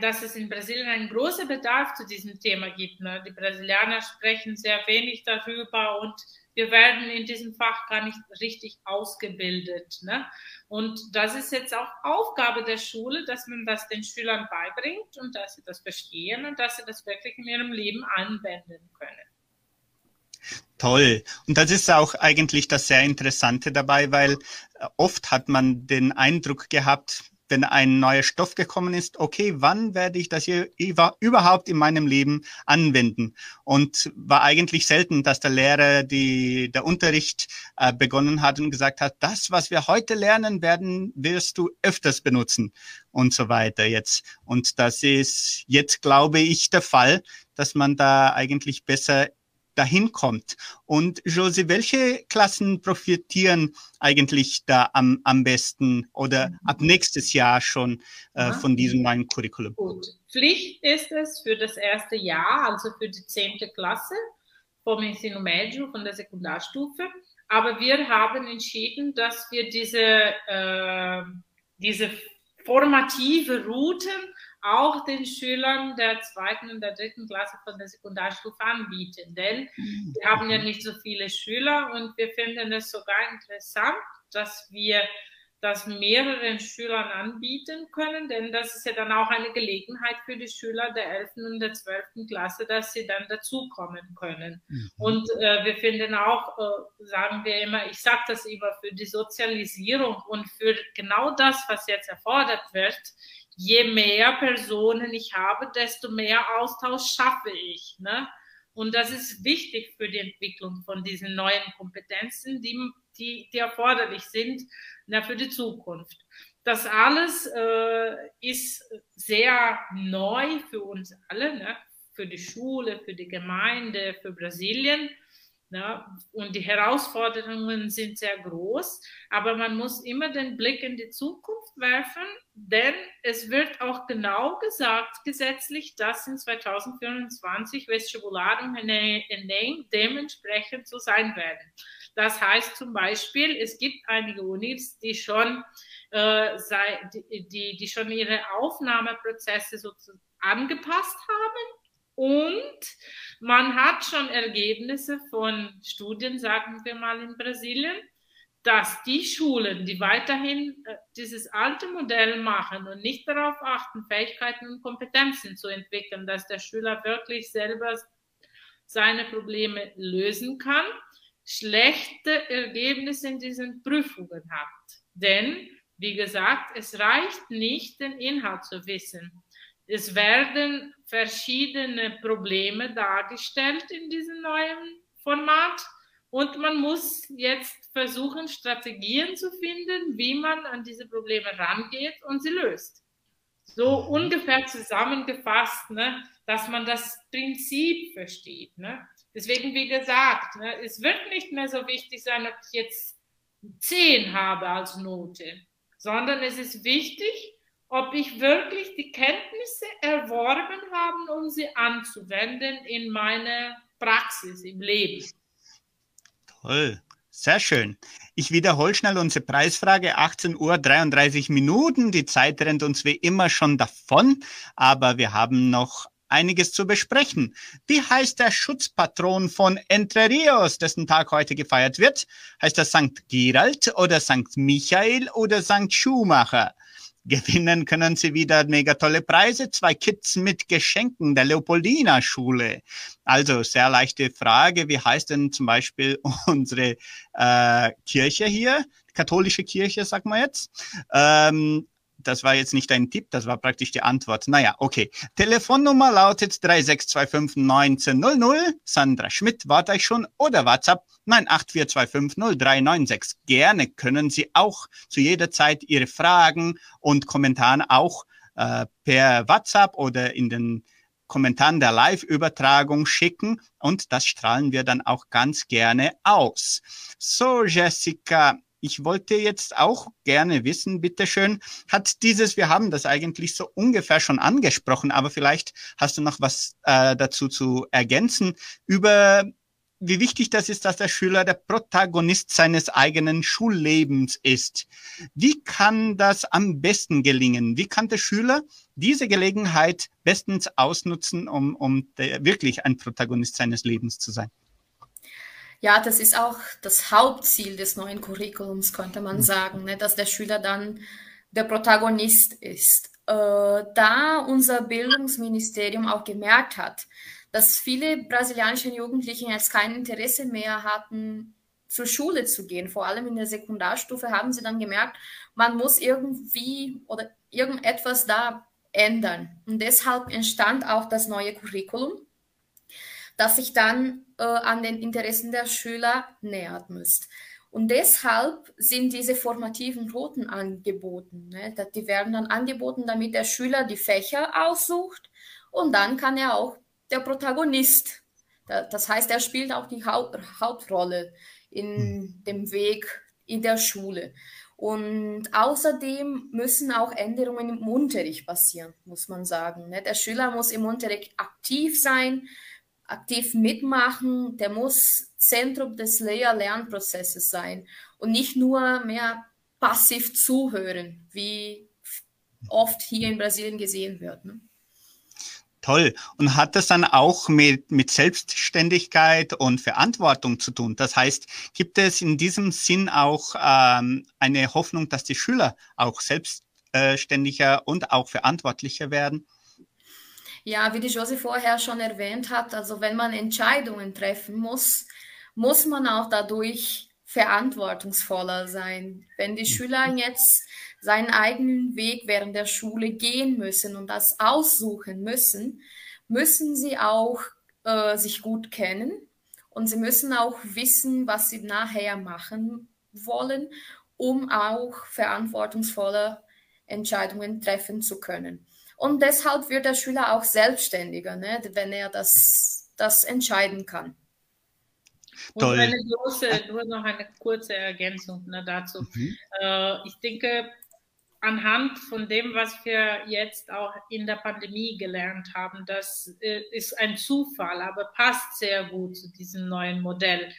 dass es in Brasilien einen großen Bedarf zu diesem Thema gibt. Ne? Die Brasilianer sprechen sehr wenig darüber und wir werden in diesem Fach gar nicht richtig ausgebildet. Ne? Und das ist jetzt auch Aufgabe der Schule, dass man das den Schülern beibringt und dass sie das verstehen und dass sie das wirklich in ihrem Leben anwenden können. Toll. Und das ist auch eigentlich das sehr Interessante dabei, weil oft hat man den Eindruck gehabt, wenn ein neuer Stoff gekommen ist, okay, wann werde ich das hier überhaupt in meinem Leben anwenden? Und war eigentlich selten, dass der Lehrer die, der Unterricht äh, begonnen hat und gesagt hat, das, was wir heute lernen werden, wirst du öfters benutzen und so weiter jetzt. Und das ist jetzt, glaube ich, der Fall, dass man da eigentlich besser dahin kommt. Und Josie, welche Klassen profitieren eigentlich da am, am besten oder mhm. ab nächstes Jahr schon äh, von diesem neuen Curriculum? Gut. Pflicht ist es für das erste Jahr, also für die zehnte Klasse vom Ensino Médio, von der Sekundarstufe. Aber wir haben entschieden, dass wir diese, äh, diese formative Routen auch den Schülern der zweiten und der dritten Klasse von der Sekundarstufe anbieten. Denn wir haben ja nicht so viele Schüler und wir finden es sogar interessant, dass wir das mehreren Schülern anbieten können, denn das ist ja dann auch eine Gelegenheit für die Schüler der 11. und der 12. Klasse, dass sie dann dazukommen können. Mhm. Und äh, wir finden auch, äh, sagen wir immer, ich sage das immer, für die Sozialisierung und für genau das, was jetzt erfordert wird, je mehr Personen ich habe, desto mehr Austausch schaffe ich. Ne? Und das ist wichtig für die Entwicklung von diesen neuen Kompetenzen, die, die, die erforderlich sind na, für die Zukunft. Das alles äh, ist sehr neu für uns alle, ne? für die Schule, für die Gemeinde, für Brasilien. Ne? Und die Herausforderungen sind sehr groß, aber man muss immer den Blick in die Zukunft werfen, denn es wird auch genau gesagt gesetzlich, dass in 2024 Vestibular und Enem dementsprechend so sein werden. Das heißt zum Beispiel, es gibt einige Unis, die schon, äh, die, die schon ihre Aufnahmeprozesse sozusagen angepasst haben und man hat schon Ergebnisse von Studien, sagen wir mal in Brasilien, dass die Schulen, die weiterhin äh, dieses alte Modell machen und nicht darauf achten, Fähigkeiten und Kompetenzen zu entwickeln, dass der Schüler wirklich selber seine Probleme lösen kann, schlechte Ergebnisse in diesen Prüfungen hat. Denn, wie gesagt, es reicht nicht, den Inhalt zu wissen. Es werden verschiedene Probleme dargestellt in diesem neuen Format und man muss jetzt versuchen, Strategien zu finden, wie man an diese Probleme rangeht und sie löst. So mhm. ungefähr zusammengefasst, ne, dass man das Prinzip versteht. Ne? Deswegen, wie gesagt, ne, es wird nicht mehr so wichtig sein, ob ich jetzt 10 habe als Note, sondern es ist wichtig, ob ich wirklich die Kenntnisse erworben habe, um sie anzuwenden in meine Praxis im Leben. Toll, sehr schön. Ich wiederhole schnell unsere Preisfrage. 18 Uhr 33 Minuten. Die Zeit rennt uns wie immer schon davon, aber wir haben noch einiges zu besprechen. Wie heißt der Schutzpatron von Entre Rios, dessen Tag heute gefeiert wird? Heißt er St. Gerald oder St. Michael oder St. Schumacher? Gewinnen können Sie wieder mega tolle Preise, zwei Kits mit Geschenken der Leopoldina Schule. Also sehr leichte Frage, wie heißt denn zum Beispiel [laughs] unsere äh, Kirche hier, katholische Kirche, sag mal jetzt. Ähm, das war jetzt nicht ein Tipp, das war praktisch die Antwort. Naja, okay. Telefonnummer lautet 3625 1900. Sandra Schmidt, warte ich schon. Oder WhatsApp 984250396. Gerne können Sie auch zu jeder Zeit Ihre Fragen und Kommentare auch äh, per WhatsApp oder in den Kommentaren der Live-Übertragung schicken und das strahlen wir dann auch ganz gerne aus. So, Jessica, ich wollte jetzt auch gerne wissen, bitteschön, hat dieses, wir haben das eigentlich so ungefähr schon angesprochen, aber vielleicht hast du noch was äh, dazu zu ergänzen über wie wichtig das ist, dass der Schüler der Protagonist seines eigenen Schullebens ist. Wie kann das am besten gelingen? Wie kann der Schüler diese Gelegenheit bestens ausnutzen, um, um wirklich ein Protagonist seines Lebens zu sein? Ja, das ist auch das Hauptziel des neuen Curriculums, könnte man mhm. sagen, ne, dass der Schüler dann der Protagonist ist. Äh, da unser Bildungsministerium auch gemerkt hat, dass viele brasilianische Jugendliche jetzt kein Interesse mehr hatten, zur Schule zu gehen. Vor allem in der Sekundarstufe haben sie dann gemerkt, man muss irgendwie oder irgendetwas da ändern. Und deshalb entstand auch das neue Curriculum, das sich dann äh, an den Interessen der Schüler nähert müsst. Und deshalb sind diese formativen Routen angeboten. Ne? Die werden dann angeboten, damit der Schüler die Fächer aussucht und dann kann er auch der Protagonist Das heißt, er spielt auch die Hauptrolle in hm. dem Weg in der Schule. Und außerdem müssen auch Änderungen im Unterricht passieren, muss man sagen. Ne? Der Schüler muss im Unterricht aktiv sein, aktiv mitmachen, der muss Zentrum des Lehr-Lernprozesses sein und nicht nur mehr passiv zuhören, wie oft hier in Brasilien gesehen wird. Ne? Toll. Und hat das dann auch mit, mit Selbstständigkeit und Verantwortung zu tun? Das heißt, gibt es in diesem Sinn auch ähm, eine Hoffnung, dass die Schüler auch selbstständiger und auch verantwortlicher werden? Ja, wie die Josie vorher schon erwähnt hat, also wenn man Entscheidungen treffen muss, muss man auch dadurch verantwortungsvoller sein. Wenn die Schüler jetzt seinen eigenen Weg während der Schule gehen müssen und das aussuchen müssen, müssen sie auch äh, sich gut kennen und sie müssen auch wissen, was sie nachher machen wollen, um auch verantwortungsvolle Entscheidungen treffen zu können. Und deshalb wird der Schüler auch selbstständiger, ne, wenn er das, das entscheiden kann. Und eine große, nur noch eine kurze Ergänzung ne, dazu. Mhm. Äh, ich denke, anhand von dem, was wir jetzt auch in der Pandemie gelernt haben, das äh, ist ein Zufall, aber passt sehr gut zu diesem neuen Modell.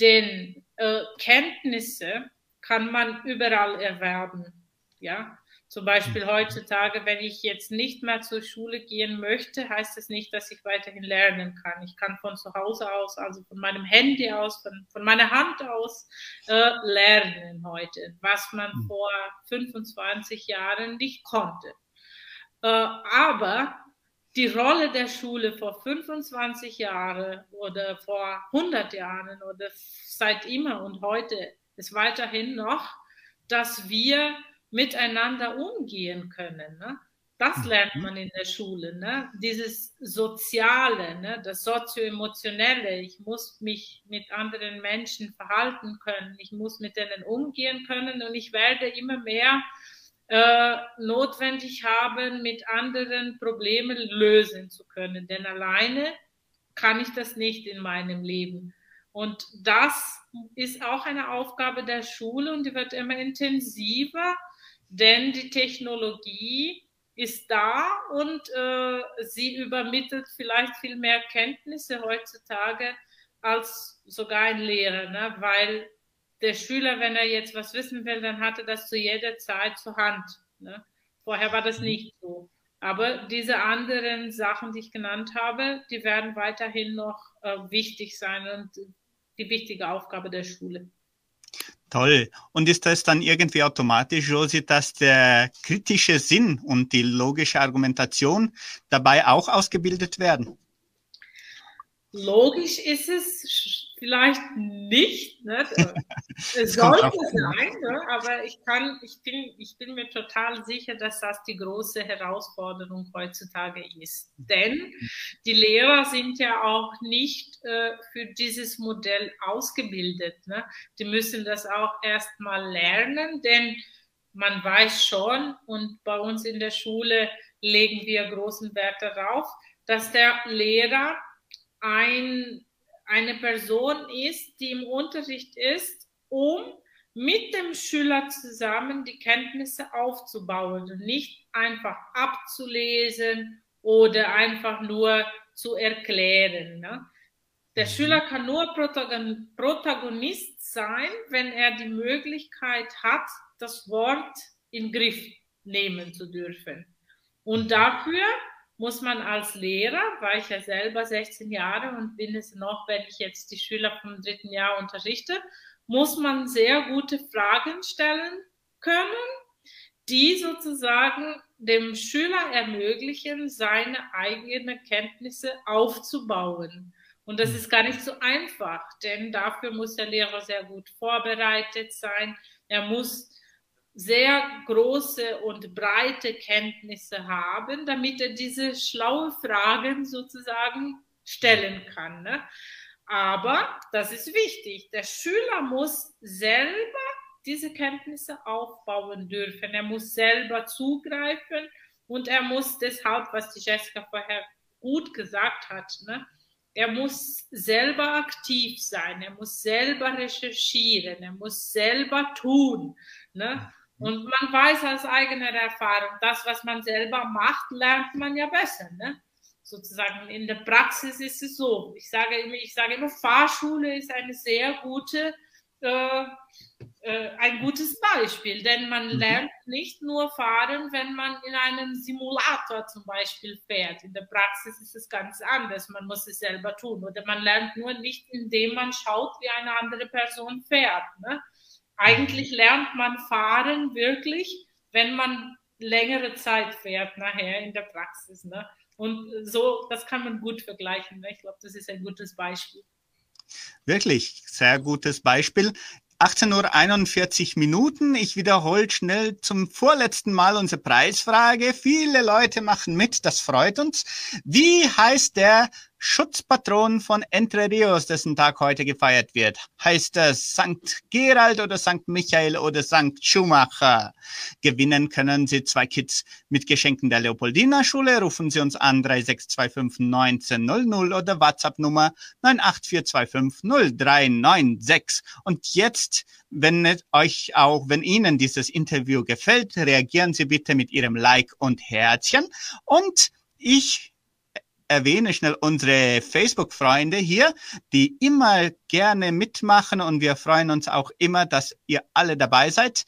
Denn äh, Kenntnisse kann man überall erwerben. Ja, zum Beispiel mhm. heutzutage, wenn ich jetzt nicht mehr zur Schule gehen möchte, heißt es das nicht, dass ich weiterhin lernen kann. Ich kann von zu Hause aus, also von meinem Handy aus, von, von meiner Hand aus äh, lernen heute, was man mhm. vor 25 Jahren nicht konnte. Äh, aber die Rolle der Schule vor 25 Jahren oder vor 100 Jahren oder seit immer und heute ist weiterhin noch, dass wir miteinander umgehen können. Ne? Das mhm. lernt man in der Schule. Ne? Dieses Soziale, ne? das Sozioemotionelle. Ich muss mich mit anderen Menschen verhalten können. Ich muss mit denen umgehen können und ich werde immer mehr äh, notwendig haben, mit anderen Probleme lösen zu können. Denn alleine kann ich das nicht in meinem Leben. Und das ist auch eine Aufgabe der Schule und die wird immer intensiver denn die Technologie ist da und äh, sie übermittelt vielleicht viel mehr Kenntnisse heutzutage als sogar ein Lehrer, ne? weil der Schüler, wenn er jetzt was wissen will, dann hat er das zu jeder Zeit zur Hand. Ne? Vorher war das nicht so. Aber diese anderen Sachen, die ich genannt habe, die werden weiterhin noch äh, wichtig sein und die wichtige Aufgabe der Schule. Toll. Und ist das dann irgendwie automatisch, Josie, dass der kritische Sinn und die logische Argumentation dabei auch ausgebildet werden? Logisch ist es vielleicht nicht, ne? [laughs] es sollte sein, ne? aber ich kann, ich bin, ich bin mir total sicher, dass das die große Herausforderung heutzutage ist. Denn die Lehrer sind ja auch nicht äh, für dieses Modell ausgebildet. Ne? Die müssen das auch erstmal lernen, denn man weiß schon, und bei uns in der Schule legen wir großen Wert darauf, dass der Lehrer ein, eine Person ist, die im Unterricht ist, um mit dem Schüler zusammen die Kenntnisse aufzubauen und nicht einfach abzulesen oder einfach nur zu erklären. Ne? Der mhm. Schüler kann nur Protagonist sein, wenn er die Möglichkeit hat, das Wort in Griff nehmen zu dürfen. Und dafür muss man als Lehrer, war ich ja selber 16 Jahre und bin es noch, wenn ich jetzt die Schüler vom dritten Jahr unterrichte, muss man sehr gute Fragen stellen können, die sozusagen dem Schüler ermöglichen, seine eigenen Kenntnisse aufzubauen. Und das ist gar nicht so einfach, denn dafür muss der Lehrer sehr gut vorbereitet sein. Er muss sehr große und breite Kenntnisse haben, damit er diese schlaue Fragen sozusagen stellen kann. Ne? Aber das ist wichtig. Der Schüler muss selber diese Kenntnisse aufbauen dürfen. Er muss selber zugreifen und er muss deshalb, was die Jessica vorher gut gesagt hat, ne? er muss selber aktiv sein, er muss selber recherchieren, er muss selber tun. Ne? Und man weiß aus eigener Erfahrung, das, was man selber macht, lernt man ja besser. Ne? Sozusagen in der Praxis ist es so. Ich sage immer, ich sage immer, Fahrschule ist eine sehr gute äh, äh, ein gutes Beispiel, denn man mhm. lernt nicht nur fahren, wenn man in einem Simulator zum Beispiel fährt. In der Praxis ist es ganz anders. Man muss es selber tun. Oder man lernt nur nicht, indem man schaut, wie eine andere Person fährt. Ne? Eigentlich lernt man fahren wirklich, wenn man längere Zeit fährt nachher in der Praxis. Ne? Und so, das kann man gut vergleichen. Ne? Ich glaube, das ist ein gutes Beispiel. Wirklich, sehr gutes Beispiel. 18.41 Uhr Minuten. Ich wiederhole schnell zum vorletzten Mal unsere Preisfrage. Viele Leute machen mit, das freut uns. Wie heißt der Schutzpatron von Entre Rios, dessen Tag heute gefeiert wird. Heißt es St. Gerald oder St. Michael oder St. Schumacher? Gewinnen können Sie zwei Kids mit Geschenken der Leopoldina Schule. Rufen Sie uns an 3625 1900 oder WhatsApp Nummer 98425 0396. Und jetzt, wenn euch auch, wenn Ihnen dieses Interview gefällt, reagieren Sie bitte mit Ihrem Like und Herzchen. Und ich erwähne schnell unsere Facebook-Freunde hier, die immer gerne mitmachen und wir freuen uns auch immer, dass ihr alle dabei seid.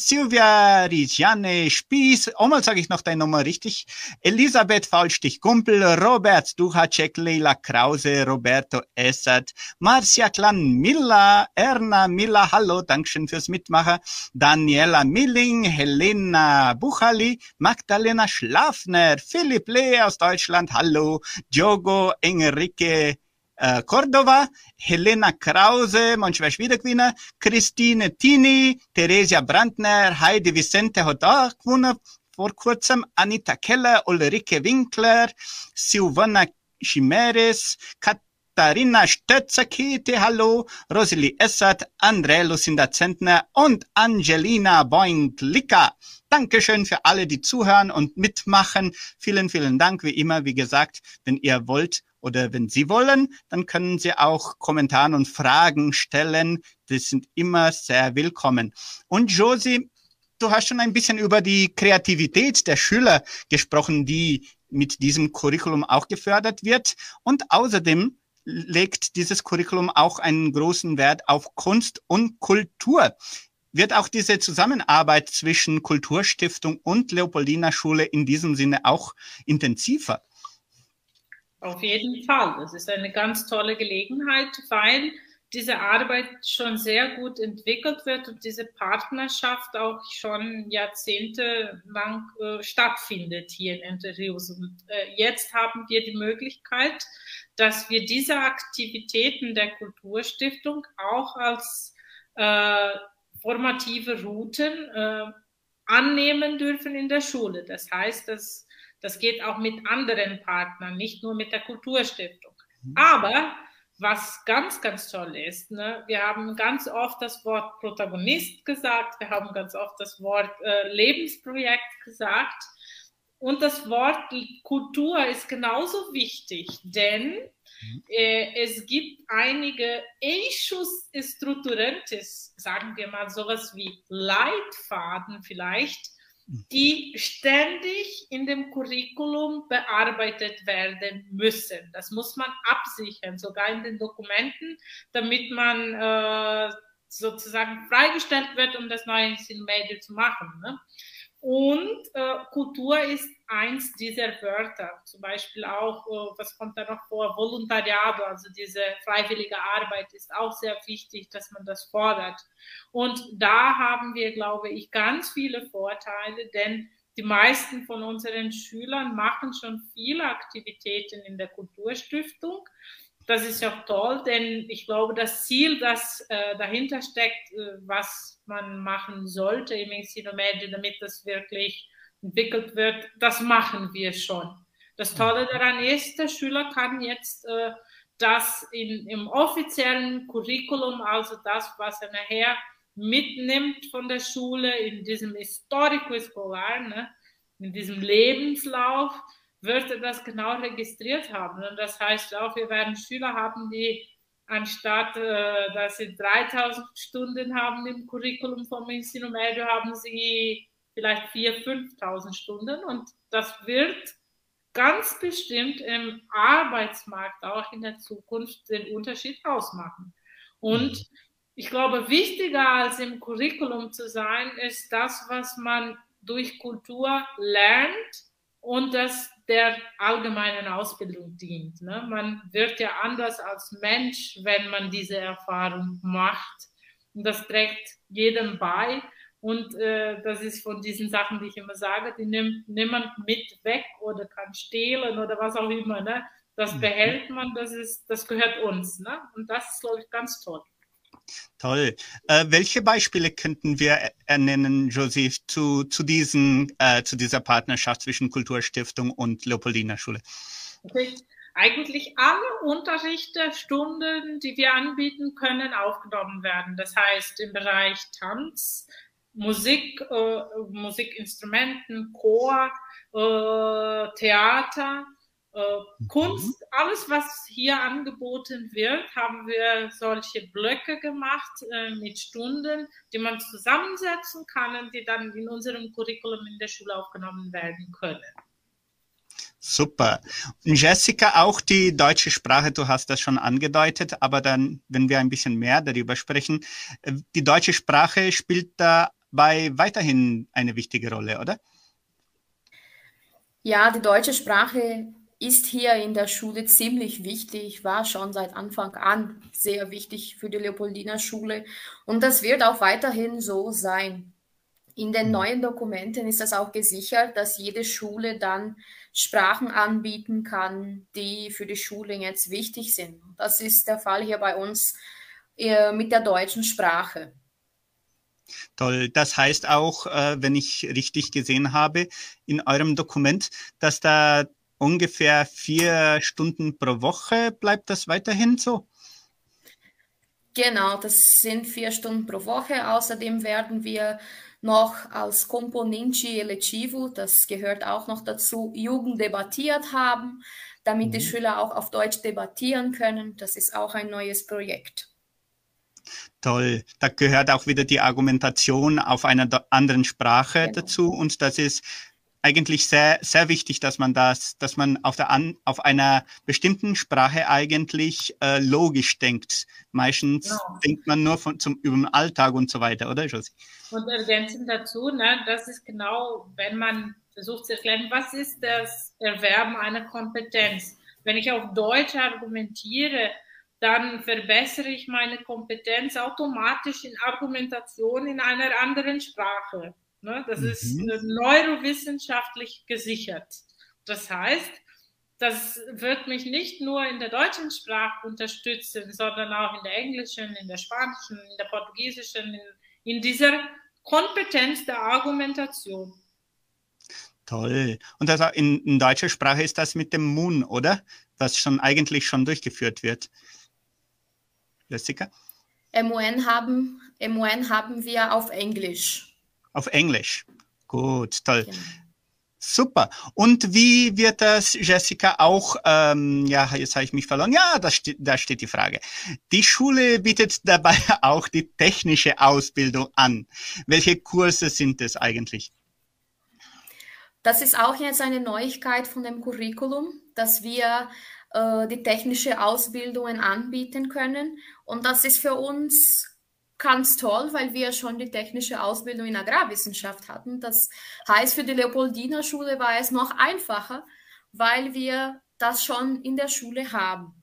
Silvia Rigiane Spieß, einmal sage ich noch deine Nummer richtig, Elisabeth Faulstich-Gumpel, Robert Duhacek, Leila Krause, Roberto Essert, Marcia Klan Miller, Erna Miller, hallo, Dankeschön fürs Mitmachen, Daniela Milling, Helena Buchali, Magdalena Schlafner, Philipp Lee aus Deutschland, hallo, Diogo Enrique äh, Cordova, Helena Krause, manchmal wieder Christine Tini, Theresia Brandner, Heidi Vicente hat auch gewonnen vor kurzem, Anita Keller, Ulrike Winkler, Silvana Chimeres, Katharina Stötzer-Kete, hallo, Rosalie Essert, André Lucinda Zentner und Angelina Boink-Licker. Dankeschön für alle, die zuhören und mitmachen. Vielen, vielen Dank, wie immer, wie gesagt, wenn ihr wollt, oder wenn Sie wollen, dann können Sie auch Kommentare und Fragen stellen. Die sind immer sehr willkommen. Und Josie, du hast schon ein bisschen über die Kreativität der Schüler gesprochen, die mit diesem Curriculum auch gefördert wird. Und außerdem legt dieses Curriculum auch einen großen Wert auf Kunst und Kultur. Wird auch diese Zusammenarbeit zwischen Kulturstiftung und Leopoldina Schule in diesem Sinne auch intensiver? Auf jeden Fall. Das ist eine ganz tolle Gelegenheit, weil diese Arbeit schon sehr gut entwickelt wird und diese Partnerschaft auch schon jahrzehntelang äh, stattfindet hier in Entre. Und äh, jetzt haben wir die Möglichkeit, dass wir diese Aktivitäten der Kulturstiftung auch als äh, formative Routen äh, annehmen dürfen in der Schule. Das heißt, dass das geht auch mit anderen Partnern, nicht nur mit der Kulturstiftung. Mhm. Aber was ganz, ganz toll ist, ne, wir haben ganz oft das Wort Protagonist gesagt, wir haben ganz oft das Wort äh, Lebensprojekt gesagt. Und das Wort Kultur ist genauso wichtig, denn mhm. äh, es gibt einige Eixos Estruturantes, sagen wir mal sowas wie Leitfaden vielleicht, die ständig in dem Curriculum bearbeitet werden müssen. Das muss man absichern, sogar in den Dokumenten, damit man äh, sozusagen freigestellt wird, um das neue Medium zu machen. Ne? Und äh, Kultur ist eins dieser Wörter. Zum Beispiel auch, äh, was kommt da noch vor? Volontariado, also diese freiwillige Arbeit ist auch sehr wichtig, dass man das fordert. Und da haben wir, glaube ich, ganz viele Vorteile, denn die meisten von unseren Schülern machen schon viele Aktivitäten in der Kulturstiftung das ist ja toll, denn ich glaube, das Ziel, das äh, dahinter steckt, äh, was man machen sollte im Ensinomedio, damit das wirklich entwickelt wird, das machen wir schon. Das Tolle daran ist, der Schüler kann jetzt äh, das in, im offiziellen Curriculum, also das, was er nachher mitnimmt von der Schule, in diesem Historico Escolar, ne, in diesem Lebenslauf, wird das genau registriert haben. Und das heißt auch, wir werden Schüler haben, die anstatt äh, dass sie 3000 Stunden haben im Curriculum vom Insinumedio, haben sie vielleicht 4.000, 5.000 Stunden. Und das wird ganz bestimmt im Arbeitsmarkt auch in der Zukunft den Unterschied ausmachen. Und mhm. ich glaube, wichtiger als im Curriculum zu sein, ist das, was man durch Kultur lernt und das der allgemeinen Ausbildung dient. Ne? Man wird ja anders als Mensch, wenn man diese Erfahrung macht. Und das trägt jedem bei. Und äh, das ist von diesen Sachen, die ich immer sage, die nimmt niemand mit weg oder kann stehlen oder was auch immer. Ne? Das mhm. behält man, das, ist, das gehört uns. Ne? Und das ist, glaube ich, ganz toll. Toll. Äh, welche Beispiele könnten wir ernennen, Joseph, zu, zu, diesen, äh, zu dieser Partnerschaft zwischen Kulturstiftung und Leopoldina Schule? Eigentlich alle Unterrichte, Stunden, die wir anbieten, können aufgenommen werden. Das heißt im Bereich Tanz, Musik, äh, Musikinstrumenten, Chor, äh, Theater. Kunst, alles, was hier angeboten wird, haben wir solche Blöcke gemacht äh, mit Stunden, die man zusammensetzen kann und die dann in unserem Curriculum in der Schule aufgenommen werden können. Super. Und Jessica, auch die deutsche Sprache, du hast das schon angedeutet, aber dann, wenn wir ein bisschen mehr darüber sprechen, äh, die deutsche Sprache spielt da bei weiterhin eine wichtige Rolle, oder? Ja, die deutsche Sprache ist hier in der Schule ziemlich wichtig, war schon seit Anfang an sehr wichtig für die Leopoldiner Schule und das wird auch weiterhin so sein. In den mhm. neuen Dokumenten ist es auch gesichert, dass jede Schule dann Sprachen anbieten kann, die für die Schule jetzt wichtig sind. Das ist der Fall hier bei uns äh, mit der deutschen Sprache. Toll. Das heißt auch, äh, wenn ich richtig gesehen habe, in eurem Dokument, dass da ungefähr vier Stunden pro Woche bleibt das weiterhin so? Genau, das sind vier Stunden pro Woche. Außerdem werden wir noch als Componenti Electivo, das gehört auch noch dazu, Jugend debattiert haben, damit mhm. die Schüler auch auf Deutsch debattieren können. Das ist auch ein neues Projekt. Toll. Da gehört auch wieder die Argumentation auf einer anderen Sprache genau. dazu. Und das ist eigentlich sehr, sehr wichtig, dass man das, dass man auf, der an, auf einer bestimmten Sprache eigentlich äh, logisch denkt. Meistens genau. denkt man nur von, zum, über den Alltag und so weiter, oder, Josie? Und ergänzend dazu, ne, das ist genau, wenn man versucht zu erklären, was ist das Erwerben einer Kompetenz? Wenn ich auf Deutsch argumentiere, dann verbessere ich meine Kompetenz automatisch in Argumentation in einer anderen Sprache. Ne? Das mhm. ist neurowissenschaftlich gesichert. Das heißt, das wird mich nicht nur in der deutschen Sprache unterstützen, sondern auch in der englischen, in der spanischen, in der portugiesischen, in, in dieser Kompetenz der Argumentation. Toll. Und das in, in deutscher Sprache ist das mit dem Mun, oder? Was schon eigentlich schon durchgeführt wird. Jessica? MON haben, MON haben wir auf Englisch. Auf Englisch. Gut, toll. Genau. Super. Und wie wird das, Jessica, auch, ähm, ja, jetzt habe ich mich verloren. Ja, da, steht, da steht die Frage. Die Schule bietet dabei [laughs] auch die technische Ausbildung an. Welche Kurse sind es eigentlich? Das ist auch jetzt eine Neuigkeit von dem Curriculum, dass wir äh, die technische Ausbildungen anbieten können. Und das ist für uns ganz toll, weil wir schon die technische Ausbildung in Agrarwissenschaft hatten. Das heißt, für die Leopoldiner Schule war es noch einfacher, weil wir das schon in der Schule haben.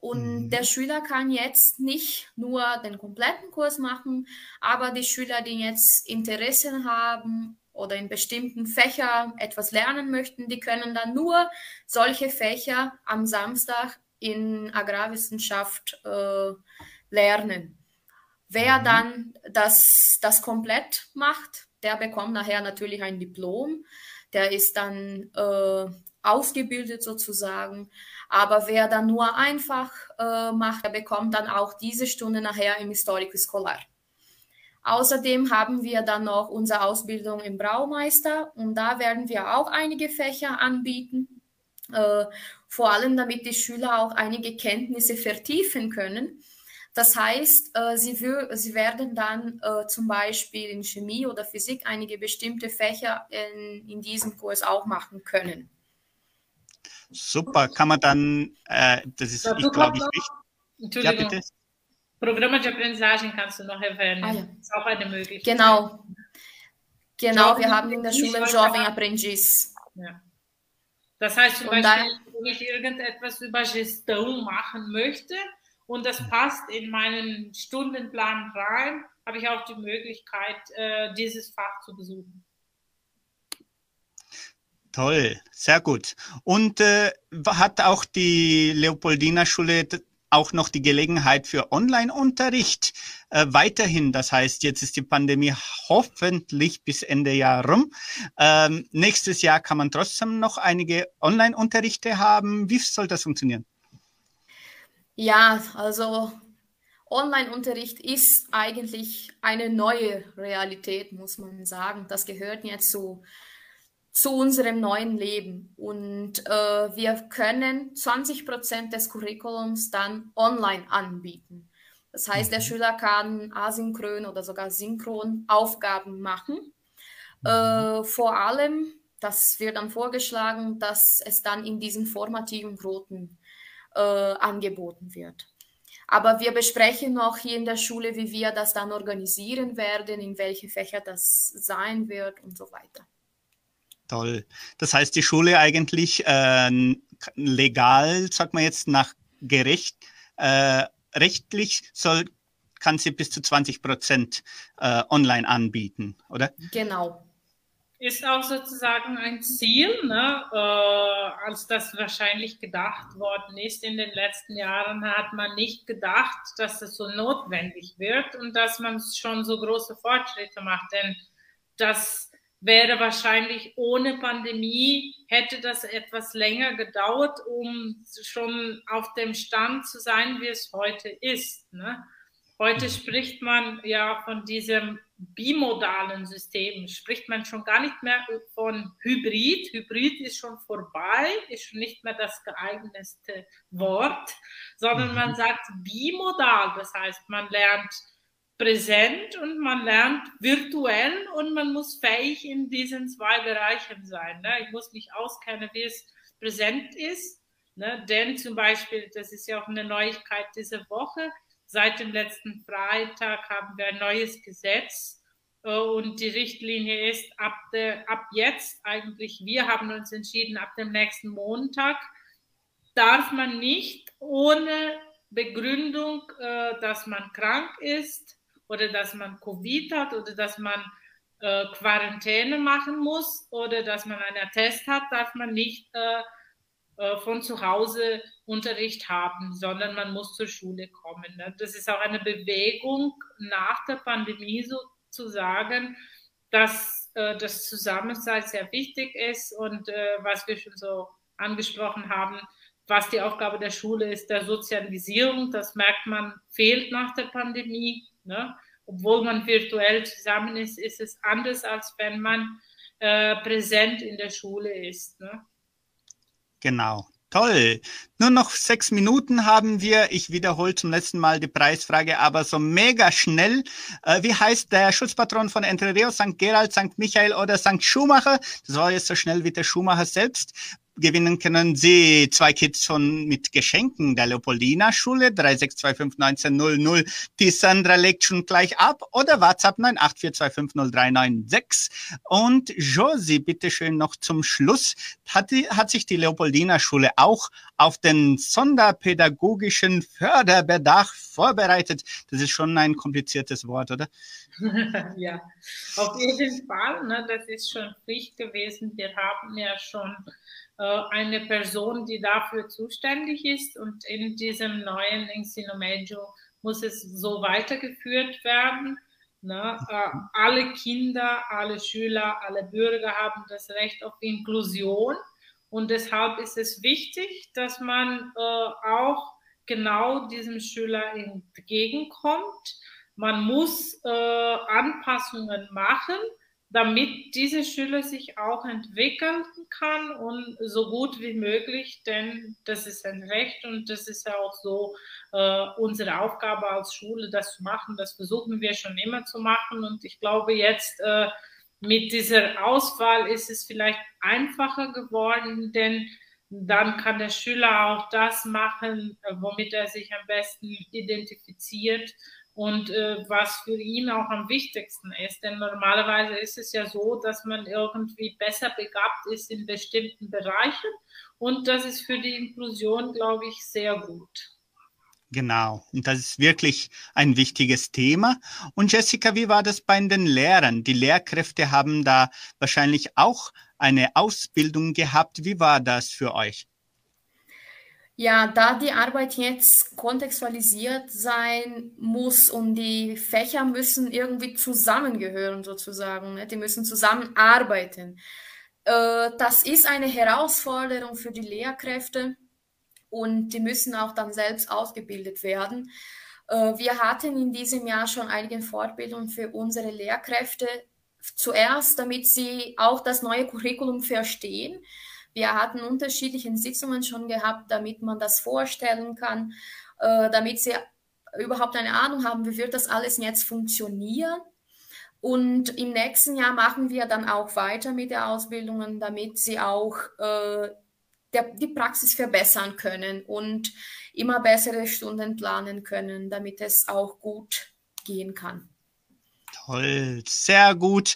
Und mhm. der Schüler kann jetzt nicht nur den kompletten Kurs machen, aber die Schüler, die jetzt Interessen haben oder in bestimmten Fächern etwas lernen möchten, die können dann nur solche Fächer am Samstag in Agrarwissenschaft äh, lernen. Wer mhm. dann das, das komplett macht, der bekommt nachher natürlich ein Diplom. Der ist dann äh, ausgebildet sozusagen. Aber wer dann nur einfach äh, macht, der bekommt dann auch diese Stunde nachher im Historico Scholar. Außerdem haben wir dann noch unsere Ausbildung im Braumeister und da werden wir auch einige Fächer anbieten. äh, vor allem damit die Schüler auch einige Kenntnisse vertiefen können. Das heißt, äh, sie, sie, werden dann äh, zum Beispiel in Chemie oder Physik einige bestimmte Fächer in, in diesem Kurs auch machen können. Super, kann man dann, äh, das ist, ich glaube ich, wichtig. Entschuldigung. Ja, bitte. Programme de aprendizagem kannst du noch erwähnen. Ah, ja. Das ist auch eine Möglichkeit. Genau. Genau, wir haben in der Schule Jovem Aprendiz. Ja. Das heißt zum und Beispiel, wenn ich irgendetwas über Gestão machen möchte und das passt in meinen Stundenplan rein, habe ich auch die Möglichkeit, äh, dieses Fach zu besuchen. Toll, sehr gut. Und äh, hat auch die Leopoldina Schule auch noch die Gelegenheit für Online-Unterricht äh, weiterhin. Das heißt, jetzt ist die Pandemie hoffentlich bis Ende Jahr rum. Ähm, nächstes Jahr kann man trotzdem noch einige Online-Unterrichte haben. Wie soll das funktionieren? Ja, also Online-Unterricht ist eigentlich eine neue Realität, muss man sagen. Das gehört jetzt so zu unserem neuen Leben. Und äh, wir können 20 Prozent des Curriculums dann online anbieten. Das heißt, der mhm. Schüler kann asynchron oder sogar synchron Aufgaben machen. Mhm. Äh, vor allem, das wird dann vorgeschlagen, dass es dann in diesen formativen Broten äh, angeboten wird. Aber wir besprechen noch hier in der Schule, wie wir das dann organisieren werden, in welche Fächer das sein wird und so weiter. Toll. Das heißt, die Schule eigentlich äh, legal, sagt man jetzt, nach gerecht, äh, rechtlich soll, kann sie bis zu 20 Prozent äh, online anbieten, oder? Genau. Ist auch sozusagen ein Ziel, ne? äh, als das wahrscheinlich gedacht worden ist in den letzten Jahren, hat man nicht gedacht, dass es so notwendig wird und dass man schon so große Fortschritte macht. Denn das wäre wahrscheinlich ohne Pandemie, hätte das etwas länger gedauert, um schon auf dem Stand zu sein, wie es heute ist. Ne? Heute spricht man ja von diesem bimodalen System, spricht man schon gar nicht mehr von Hybrid. Hybrid ist schon vorbei, ist schon nicht mehr das geeignetste Wort, sondern man mhm. sagt bimodal. Das heißt, man lernt präsent und man lernt virtuell und man muss fähig in diesen zwei Bereichen sein. Ne? Ich muss mich auskennen, wie es präsent ist, ne? denn zum Beispiel, das ist ja auch eine Neuigkeit diese Woche, seit dem letzten Freitag haben wir ein neues Gesetz äh, und die Richtlinie ist ab, der, ab jetzt eigentlich, wir haben uns entschieden, ab dem nächsten Montag darf man nicht ohne Begründung, äh, dass man krank ist, oder dass man Covid hat oder dass man äh, Quarantäne machen muss oder dass man einen Attest hat, darf man nicht äh, von zu Hause Unterricht haben, sondern man muss zur Schule kommen. Ne? Das ist auch eine Bewegung nach der Pandemie sozusagen, dass äh, das Zusammensein sehr wichtig ist und äh, was wir schon so angesprochen haben, was die Aufgabe der Schule ist, der Sozialisierung. Das merkt man, fehlt nach der Pandemie. Ne? Obwohl man virtuell zusammen ist, ist es anders, als wenn man äh, präsent in der Schule ist. Genau. Toll. Nur noch sechs Minuten haben wir. Ich wiederhole zum letzten Mal die Preisfrage, aber so mega schnell. Äh, wie heißt der Schutzpatron von Entre Rios? St. Gerald, St. Michael oder St. Schumacher? Das war jetzt so schnell wie der Schumacher selbst gewinnen können Sie zwei Kits von mit Geschenken der Leopoldina Schule 36251900. Die Sandra legt schon gleich ab oder WhatsApp 984250396. Und Josie, bitteschön noch zum Schluss. Hat, die, hat sich die Leopoldina Schule auch auf den sonderpädagogischen Förderbedarf vorbereitet? Das ist schon ein kompliziertes Wort, oder? [laughs] ja, auf jeden Fall. Ne, das ist schon Pflicht gewesen. Wir haben ja schon eine Person, die dafür zuständig ist. Und in diesem neuen Ensino Medio muss es so weitergeführt werden. Ne? Äh, alle Kinder, alle Schüler, alle Bürger haben das Recht auf Inklusion. Und deshalb ist es wichtig, dass man äh, auch genau diesem Schüler entgegenkommt. Man muss äh, Anpassungen machen, damit diese Schüler sich auch entwickeln kann und so gut wie möglich, denn das ist ein Recht und das ist ja auch so äh, unsere Aufgabe als Schule, das zu machen. Das versuchen wir schon immer zu machen und ich glaube jetzt äh, mit dieser Auswahl ist es vielleicht einfacher geworden, denn dann kann der Schüler auch das machen, womit er sich am besten identifiziert und äh, was für ihn auch am wichtigsten ist. Denn normalerweise ist es ja so, dass man irgendwie besser begabt ist in bestimmten Bereichen und das ist für die Inklusion, glaube ich, sehr gut. Genau, und das ist wirklich ein wichtiges Thema. Und Jessica, wie war das bei den Lehrern? Die Lehrkräfte haben da wahrscheinlich auch eine Ausbildung gehabt. Wie war das für euch? Ja, da die Arbeit jetzt kontextualisiert sein muss und die Fächer müssen irgendwie zusammengehören sozusagen, ne? die müssen zusammenarbeiten. Äh, das ist eine Herausforderung für die Lehrkräfte und die müssen auch dann selbst ausgebildet werden. Äh, wir hatten in diesem Jahr schon einige Fortbildungen für unsere Lehrkräfte, zuerst damit sie auch das neue Curriculum verstehen wir hatten unterschiedliche Sitzungen schon gehabt, damit man das vorstellen kann, äh, damit sie überhaupt eine Ahnung haben, wie wird das alles jetzt funktionieren. Und im nächsten Jahr machen wir dann auch weiter mit den Ausbildungen, damit sie auch äh, der, die Praxis verbessern können und immer bessere Stunden planen können, damit es auch gut gehen kann. Toll, sehr gut.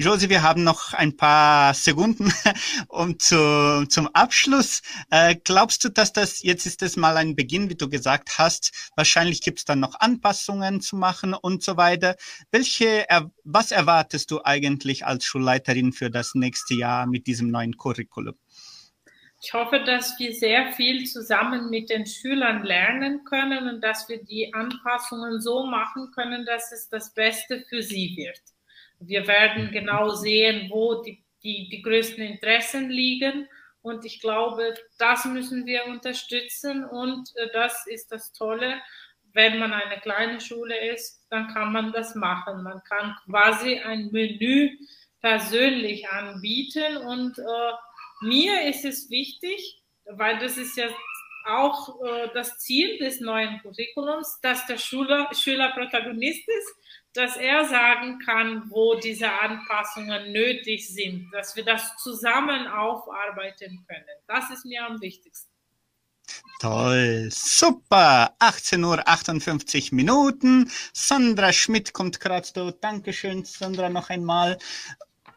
Josi, wir haben noch ein paar Sekunden [laughs] um zu, zum Abschluss. Äh, glaubst du, dass das, jetzt ist es mal ein Beginn, wie du gesagt hast, wahrscheinlich gibt es dann noch Anpassungen zu machen und so weiter. Welche, was erwartest du eigentlich als Schulleiterin für das nächste Jahr mit diesem neuen Curriculum? Ich hoffe, dass wir sehr viel zusammen mit den Schülern lernen können und dass wir die Anpassungen so machen können, dass es das Beste für sie wird. Wir werden genau sehen, wo die, die, die größten Interessen liegen. Und ich glaube, das müssen wir unterstützen. Und äh, das ist das Tolle. Wenn man eine kleine Schule ist, dann kann man das machen. Man kann quasi ein Menü persönlich anbieten. Und äh, mir ist es wichtig, weil das ist ja auch äh, das Ziel des neuen Curriculums, dass der Schüler, Schüler Protagonist ist dass er sagen kann, wo diese Anpassungen nötig sind, dass wir das zusammen aufarbeiten können. Das ist mir am wichtigsten. Toll, super. 18.58 Uhr Minuten. Sandra Schmidt kommt gerade. Dankeschön, Sandra, noch einmal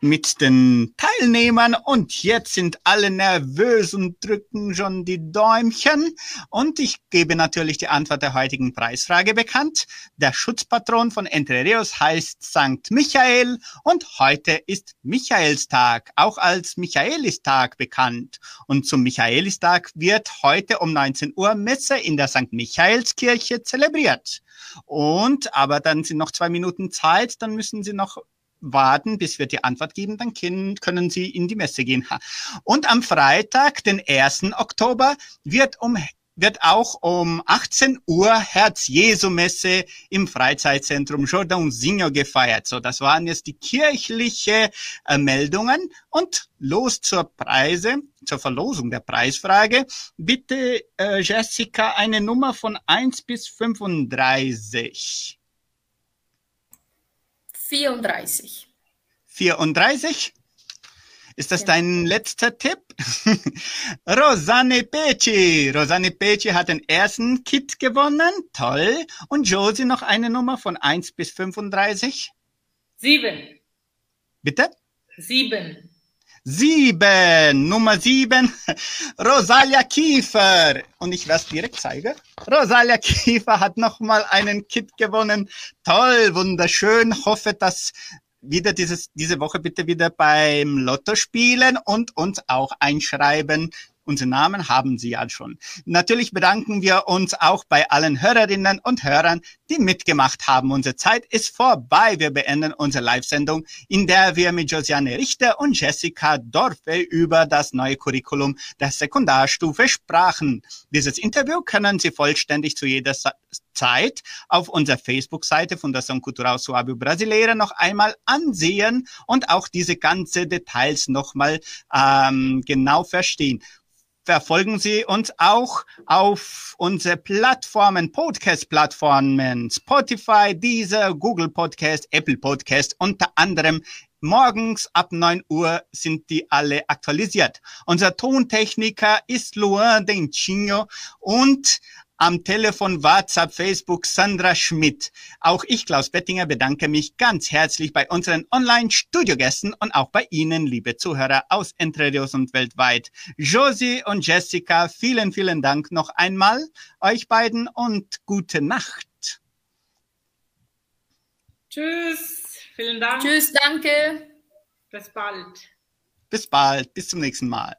mit den Teilnehmern und jetzt sind alle nervös und drücken schon die Däumchen und ich gebe natürlich die Antwort der heutigen Preisfrage bekannt. Der Schutzpatron von Entre Rios heißt St. Michael und heute ist Michaelstag, auch als Michaelistag bekannt. Und zum Michaelistag wird heute um 19 Uhr Messe in der St. Michaelskirche zelebriert. Und aber dann sind noch zwei Minuten Zeit, dann müssen Sie noch warten, bis wir die Antwort geben, dann können Sie in die Messe gehen. Und am Freitag, den 1. Oktober, wird um wird auch um 18 Uhr Herz-Jesu-Messe im Freizeitzentrum Jordãozinho gefeiert. So, das waren jetzt die kirchliche äh, Meldungen und los zur Preise, zur Verlosung der Preisfrage. Bitte, äh, Jessica, eine Nummer von 1 bis 35. 34. 34? Ist das ja. dein letzter Tipp? [laughs] Rosanne Peci. Rosanne Peci hat den ersten Kit gewonnen. Toll. Und Josie noch eine Nummer von 1 bis 35? Sieben. Bitte? Sieben. Sieben, Nummer sieben, [laughs] Rosalia Kiefer. Und ich werde es direkt zeigen. Rosalia Kiefer hat nochmal einen Kit gewonnen. Toll, wunderschön. Hoffe, dass wieder dieses, diese Woche bitte wieder beim Lotto spielen und uns auch einschreiben. Unsere Namen haben Sie ja schon. Natürlich bedanken wir uns auch bei allen Hörerinnen und Hörern, die mitgemacht haben. Unsere Zeit ist vorbei. Wir beenden unsere Live-Sendung, in der wir mit Josiane Richter und Jessica Dorfe über das neue Curriculum der Sekundarstufe sprachen. Dieses Interview können Sie vollständig zu jeder Zeit auf unserer Facebook-Seite Fundação Cultural Suábio Brasileira noch einmal ansehen und auch diese ganze Details nochmal ähm, genau verstehen verfolgen Sie uns auch auf unsere Plattformen, Podcast-Plattformen, Spotify, Deezer, Google Podcast, Apple Podcast, unter anderem Morgens ab 9 Uhr sind die alle aktualisiert. Unser Tontechniker ist Luan Dencinho und am Telefon, WhatsApp, Facebook Sandra Schmidt. Auch ich, Klaus Bettinger, bedanke mich ganz herzlich bei unseren Online-Studiogästen und auch bei Ihnen, liebe Zuhörer aus Entre Rios und weltweit. Josie und Jessica, vielen, vielen Dank noch einmal euch beiden und gute Nacht. Tschüss, vielen Dank. Tschüss, danke. Bis bald. Bis bald, bis zum nächsten Mal.